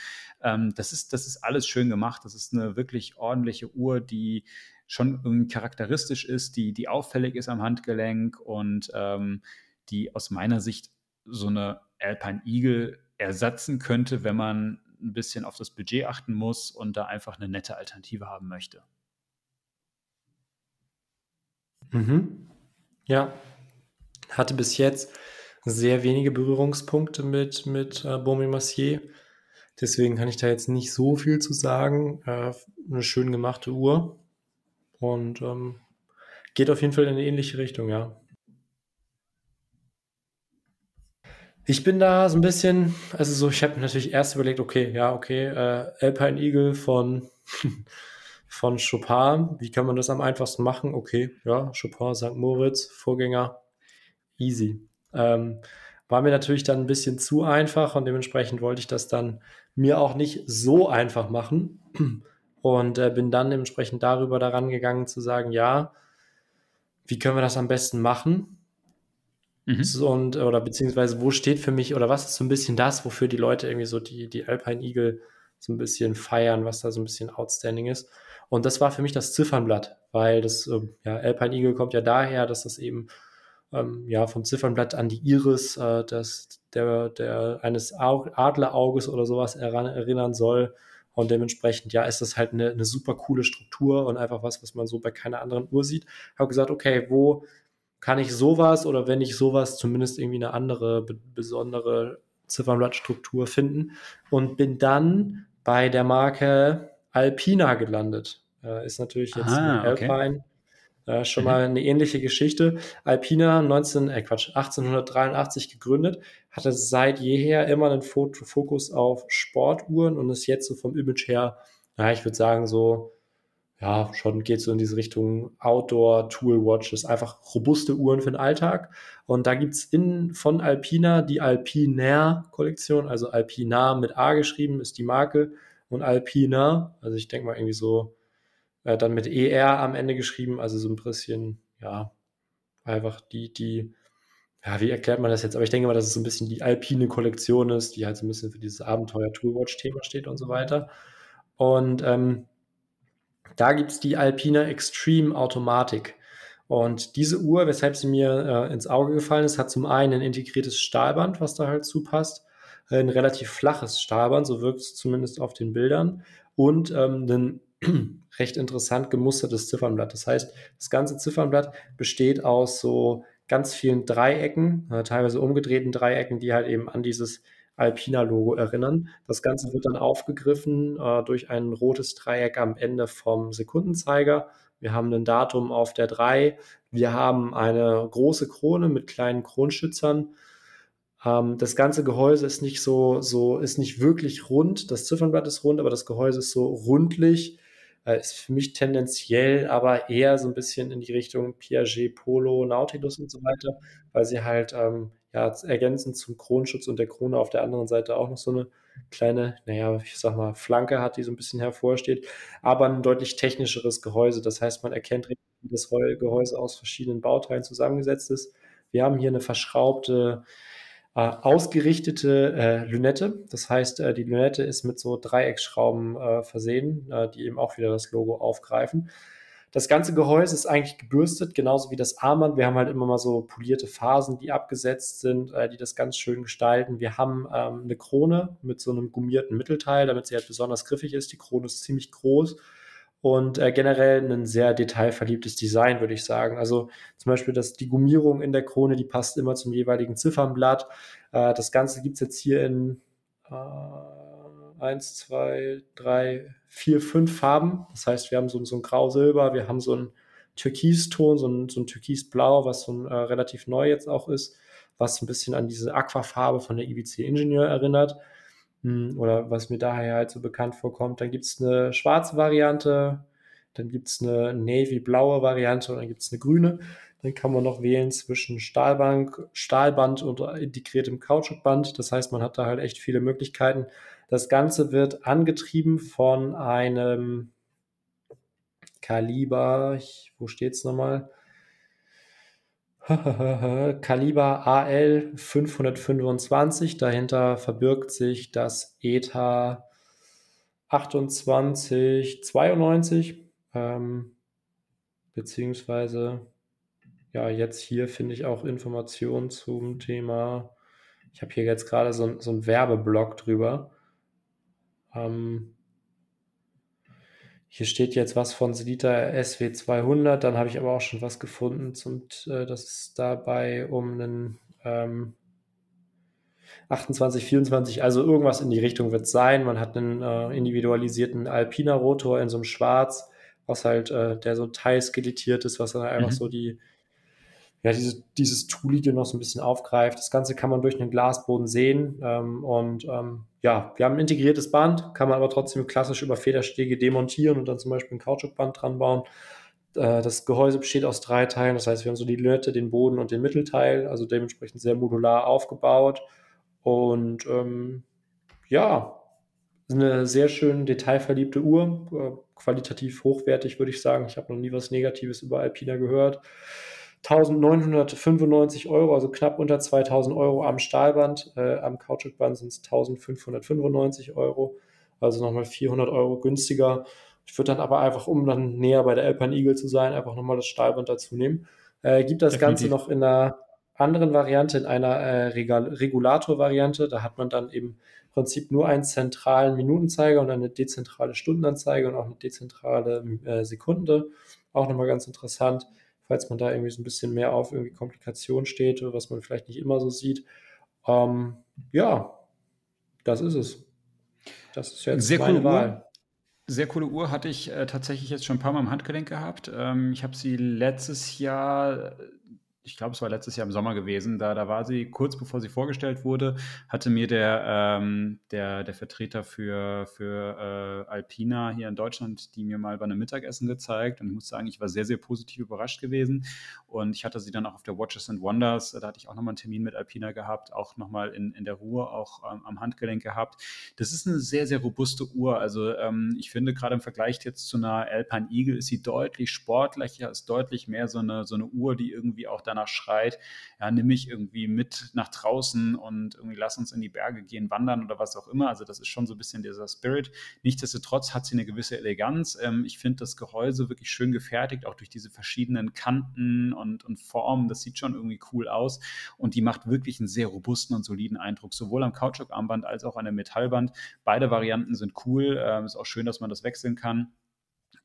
S1: Ähm, das, ist, das ist alles schön gemacht. Das ist eine wirklich ordentliche Uhr, die schon irgendwie charakteristisch ist, die, die auffällig ist am Handgelenk und ähm, die aus meiner Sicht so eine Alpine Eagle ersetzen könnte, wenn man ein bisschen auf das Budget achten muss und da einfach eine nette Alternative haben möchte.
S2: Mhm. Ja, hatte bis jetzt sehr wenige Berührungspunkte mit, mit äh, Beaumont Massier. Deswegen kann ich da jetzt nicht so viel zu sagen. Äh, eine schön gemachte Uhr und ähm, geht auf jeden Fall in eine ähnliche Richtung, ja. Ich bin da so ein bisschen, also so, ich habe natürlich erst überlegt, okay, ja, okay, äh, Alpine Eagle von, (laughs) von Chopin, wie kann man das am einfachsten machen? Okay, ja, Chopin, St. Moritz, Vorgänger, easy. Ähm, war mir natürlich dann ein bisschen zu einfach und dementsprechend wollte ich das dann mir auch nicht so einfach machen und äh, bin dann dementsprechend darüber daran gegangen zu sagen, ja, wie können wir das am besten machen? Mhm. Und, oder beziehungsweise, wo steht für mich, oder was ist so ein bisschen das, wofür die Leute irgendwie so die, die Alpine Eagle so ein bisschen feiern, was da so ein bisschen outstanding ist. Und das war für mich das Ziffernblatt, weil das, äh, ja, Alpine Eagle kommt ja daher, dass das eben ähm, ja, vom Ziffernblatt an die Iris äh, das, der, der, eines Adlerauges oder sowas erinnern soll. Und dementsprechend, ja, ist das halt eine, eine super coole Struktur und einfach was, was man so bei keiner anderen Uhr sieht. Habe gesagt, okay, wo kann ich sowas oder wenn ich sowas, zumindest irgendwie eine andere, besondere Ziffernblattstruktur finden und bin dann bei der Marke Alpina gelandet. Äh, ist natürlich jetzt ah, Alpine äh, schon mhm. mal eine ähnliche Geschichte. Alpina 19, äh Quatsch, 1883 gegründet, hatte seit jeher immer einen Fokus auf Sportuhren und ist jetzt so vom Image her, ja, ich würde sagen, so, ja, schon geht so in diese Richtung Outdoor, Tool Watches, einfach robuste Uhren für den Alltag. Und da gibt's in, von Alpina die Alpinair Kollektion, also Alpina mit A geschrieben ist die Marke und Alpina, also ich denke mal irgendwie so äh, dann mit ER am Ende geschrieben, also so ein bisschen, ja, einfach die, die, ja, wie erklärt man das jetzt? Aber ich denke mal, dass es so ein bisschen die alpine Kollektion ist, die halt so ein bisschen für dieses Abenteuer-Toolwatch-Thema steht und so weiter. Und ähm, da gibt es die Alpine Extreme Automatik. Und diese Uhr, weshalb sie mir äh, ins Auge gefallen ist, hat zum einen ein integriertes Stahlband, was da halt zupasst, ein relativ flaches Stahlband, so wirkt es zumindest auf den Bildern, und ähm, einen (clears throat) recht interessant gemustertes Ziffernblatt. Das heißt, das ganze Ziffernblatt besteht aus so ganz vielen Dreiecken, äh, teilweise umgedrehten Dreiecken, die halt eben an dieses Alpina-Logo erinnern. Das Ganze wird dann aufgegriffen äh, durch ein rotes Dreieck am Ende vom Sekundenzeiger. Wir haben ein Datum auf der 3. Wir haben eine große Krone mit kleinen Kronschützern. Ähm, das ganze Gehäuse ist nicht so, so, ist nicht wirklich rund. Das Ziffernblatt ist rund, aber das Gehäuse ist so rundlich ist für mich tendenziell aber eher so ein bisschen in die Richtung Piaget, Polo, Nautilus und so weiter, weil sie halt ähm, ja, ergänzend zum Kronschutz und der Krone auf der anderen Seite auch noch so eine kleine, naja, ich sag mal, Flanke hat, die so ein bisschen hervorsteht, aber ein deutlich technischeres Gehäuse. Das heißt, man erkennt, wie das Gehäuse aus verschiedenen Bauteilen zusammengesetzt ist. Wir haben hier eine verschraubte äh, ausgerichtete äh, Lünette. Das heißt, äh, die Lünette ist mit so Dreiecksschrauben äh, versehen, äh, die eben auch wieder das Logo aufgreifen. Das ganze Gehäuse ist eigentlich gebürstet, genauso wie das Armband. Wir haben halt immer mal so polierte Phasen, die abgesetzt sind, äh, die das ganz schön gestalten. Wir haben ähm, eine Krone mit so einem gummierten Mittelteil, damit sie halt besonders griffig ist. Die Krone ist ziemlich groß und äh, generell ein sehr detailverliebtes Design, würde ich sagen. Also zum Beispiel dass die Gummierung in der Krone, die passt immer zum jeweiligen Ziffernblatt. Äh, das Ganze gibt es jetzt hier in äh, 1, 2, 3, 4, 5 Farben. Das heißt, wir haben so, so ein Grau-Silber, wir haben so ein Türkiston, so ein, so ein Türkisblau, was so ein, äh, relativ neu jetzt auch ist, was ein bisschen an diese Aquafarbe von der IBC Ingenieur erinnert. Hm, oder was mir daher halt so bekannt vorkommt. Dann gibt es eine schwarze Variante, dann gibt es eine navy-blaue Variante und dann gibt es eine grüne. Dann kann man noch wählen zwischen Stahlbank, Stahlband und integriertem Kautschukband. Das heißt, man hat da halt echt viele Möglichkeiten. Das Ganze wird angetrieben von einem Kaliber, ich, wo steht es nochmal? (laughs) Kaliber AL 525. Dahinter verbirgt sich das ETA 2892. Ähm, beziehungsweise, ja, jetzt hier finde ich auch Informationen zum Thema Ich habe hier jetzt gerade so, so einen Werbeblock drüber. Ähm, hier steht jetzt was von Selita SW200, dann habe ich aber auch schon was gefunden, zum, äh, dass es dabei um einen ähm, 28, 24, also irgendwas in die Richtung wird sein. Man hat einen äh, individualisierten Alpina-Rotor in so einem Schwarz, was halt, äh, der so teilskelettiert ist, was dann einfach mhm. so die, ja, diese, dieses Toolige noch so ein bisschen aufgreift. Das Ganze kann man durch einen Glasboden sehen. Ähm, und ähm, ja, wir haben ein integriertes Band, kann man aber trotzdem klassisch über Federstege demontieren und dann zum Beispiel ein Kautschukband dran bauen. Äh, das Gehäuse besteht aus drei Teilen, das heißt, wir haben so die Lünette, den Boden und den Mittelteil, also dementsprechend sehr modular aufgebaut. Und ähm, ja, eine sehr schön detailverliebte Uhr, äh, qualitativ hochwertig, würde ich sagen. Ich habe noch nie was Negatives über Alpina gehört. 1995 Euro, also knapp unter 2000 Euro am Stahlband. Äh, am Kautschukband sind es 1595 Euro, also nochmal 400 Euro günstiger. Ich würde dann aber einfach, um dann näher bei der Alpine Eagle zu sein, einfach nochmal das Stahlband dazu nehmen. Äh, gibt das Definitiv. Ganze noch in einer anderen Variante, in einer äh, Regulator-Variante. Da hat man dann eben im Prinzip nur einen zentralen Minutenzeiger und eine dezentrale Stundenanzeige und auch eine dezentrale äh, Sekunde. Auch nochmal ganz interessant falls man da irgendwie so ein bisschen mehr auf irgendwie Komplikationen steht, was man vielleicht nicht immer so sieht. Ähm, ja, das ist es.
S1: Das ist jetzt Sehr meine coole Wahl. Uhr. Sehr coole Uhr hatte ich äh, tatsächlich jetzt schon ein paar Mal im Handgelenk gehabt. Ähm, ich habe sie letztes Jahr ich glaube, es war letztes Jahr im Sommer gewesen, da, da war sie, kurz bevor sie vorgestellt wurde, hatte mir der, ähm, der, der Vertreter für, für äh, Alpina hier in Deutschland, die mir mal bei einem Mittagessen gezeigt und ich muss sagen, ich war sehr, sehr positiv überrascht gewesen und ich hatte sie dann auch auf der Watches and Wonders, da hatte ich auch nochmal einen Termin mit Alpina gehabt, auch nochmal in, in der Ruhe, auch ähm, am Handgelenk gehabt. Das ist eine sehr, sehr robuste Uhr, also ähm, ich finde gerade im Vergleich jetzt zu einer Alpine Eagle ist sie deutlich sportlicher, ist deutlich mehr so eine, so eine Uhr, die irgendwie auch danach schreit, ja, nimm mich irgendwie mit nach draußen und irgendwie lass uns in die Berge gehen, wandern oder was auch immer. Also das ist schon so ein bisschen dieser Spirit. Nichtsdestotrotz hat sie eine gewisse Eleganz. Ähm, ich finde das Gehäuse wirklich schön gefertigt, auch durch diese verschiedenen Kanten und, und Formen. Das sieht schon irgendwie cool aus und die macht wirklich einen sehr robusten und soliden Eindruck, sowohl am Kautschukarmband als auch an dem Metallband. Beide Varianten sind cool. Ähm, ist auch schön, dass man das wechseln kann.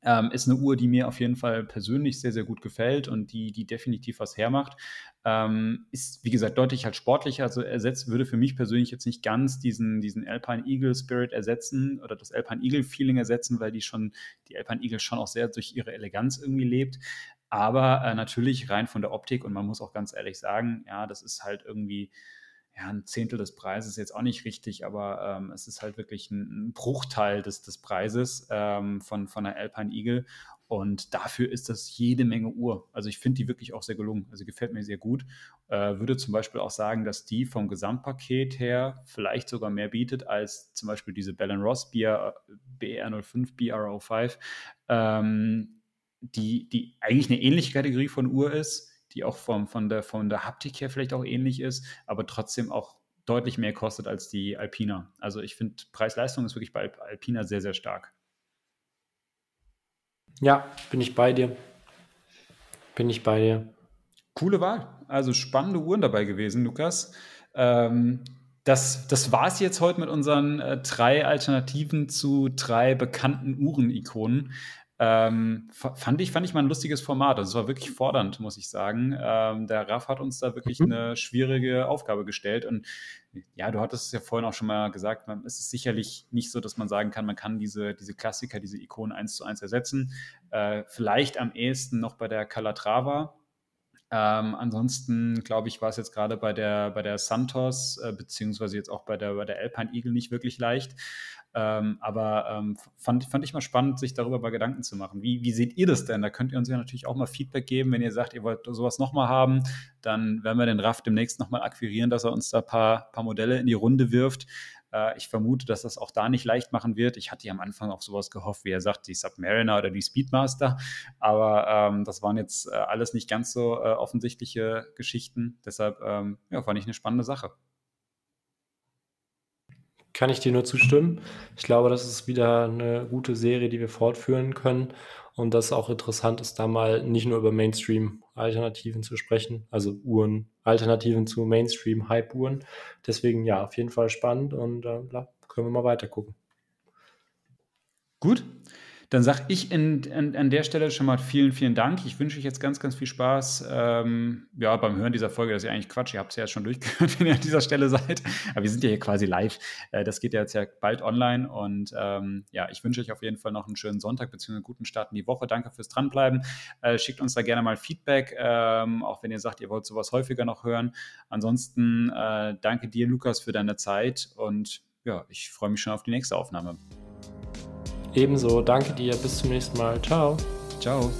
S1: Ähm, ist eine Uhr, die mir auf jeden Fall persönlich sehr, sehr gut gefällt und die, die definitiv was hermacht. Ähm, ist, wie gesagt, deutlich halt sportlicher. Also ersetzt, würde für mich persönlich jetzt nicht ganz diesen, diesen Alpine Eagle Spirit ersetzen oder das Alpine Eagle Feeling ersetzen, weil die schon, die Alpine Eagle schon auch sehr durch ihre Eleganz irgendwie lebt. Aber äh, natürlich rein von der Optik und man muss auch ganz ehrlich sagen, ja, das ist halt irgendwie ja, ein Zehntel des Preises ist jetzt auch nicht richtig, aber ähm, es ist halt wirklich ein, ein Bruchteil des, des Preises ähm, von, von der Alpine Eagle. Und dafür ist das jede Menge Uhr. Also ich finde die wirklich auch sehr gelungen. Also gefällt mir sehr gut. Äh, würde zum Beispiel auch sagen, dass die vom Gesamtpaket her vielleicht sogar mehr bietet als zum Beispiel diese Bell Ross BR, BR05, BR05, ähm, die, die eigentlich eine ähnliche Kategorie von Uhr ist die auch vom, von, der, von der Haptik her vielleicht auch ähnlich ist, aber trotzdem auch deutlich mehr kostet als die Alpina. Also ich finde, Preis-Leistung ist wirklich bei Alpina sehr, sehr stark.
S2: Ja, bin ich bei dir. Bin ich bei dir.
S1: Coole Wahl. Also spannende Uhren dabei gewesen, Lukas. Ähm, das, das war es jetzt heute mit unseren äh, drei Alternativen zu drei bekannten Uhren-Ikonen. Ähm, fand, ich, fand ich mal ein lustiges Format. Also es war wirklich fordernd, muss ich sagen. Ähm, der Raff hat uns da wirklich mhm. eine schwierige Aufgabe gestellt. Und ja, du hattest es ja vorhin auch schon mal gesagt, man, es ist sicherlich nicht so, dass man sagen kann, man kann diese, diese Klassiker, diese Ikonen eins zu eins ersetzen. Äh, vielleicht am ehesten noch bei der Calatrava. Ähm, ansonsten, glaube ich, war es jetzt gerade bei der, bei der Santos, äh, beziehungsweise jetzt auch bei der, bei der Alpine Eagle nicht wirklich leicht. Ähm, aber ähm, fand, fand ich mal spannend, sich darüber mal Gedanken zu machen. Wie, wie seht ihr das denn? Da könnt ihr uns ja natürlich auch mal Feedback geben. Wenn ihr sagt, ihr wollt sowas nochmal haben, dann werden wir den Raff demnächst nochmal akquirieren, dass er uns da ein paar, paar Modelle in die Runde wirft. Äh, ich vermute, dass das auch da nicht leicht machen wird. Ich hatte ja am Anfang auf sowas gehofft, wie er sagt, die Submariner oder die Speedmaster. Aber ähm, das waren jetzt äh, alles nicht ganz so äh, offensichtliche Geschichten. Deshalb ähm, ja, fand ich eine spannende Sache.
S2: Kann ich dir nur zustimmen. Ich glaube, das ist wieder eine gute Serie, die wir fortführen können. und das auch interessant ist, da mal nicht nur über Mainstream-Alternativen zu sprechen, also Uhren, Alternativen zu Mainstream-Hype-Uhren. Deswegen ja, auf jeden Fall spannend und äh, können wir mal weiter gucken.
S1: Gut, dann sage ich in, in, an der Stelle schon mal vielen, vielen Dank. Ich wünsche euch jetzt ganz, ganz viel Spaß ähm, ja, beim Hören dieser Folge. Das ist ja eigentlich Quatsch. Ihr habt es ja jetzt schon durchgehört, (laughs) wenn ihr an dieser Stelle seid. Aber wir sind ja hier quasi live. Äh, das geht ja jetzt ja bald online. Und ähm, ja, ich wünsche euch auf jeden Fall noch einen schönen Sonntag bzw. einen guten Start in die Woche. Danke fürs Dranbleiben. Äh, schickt uns da gerne mal Feedback, ähm, auch wenn ihr sagt, ihr wollt sowas häufiger noch hören. Ansonsten äh, danke dir, Lukas, für deine Zeit und ja, ich freue mich schon auf die nächste Aufnahme.
S2: Ebenso, danke dir, bis zum nächsten Mal. Ciao.
S1: Ciao.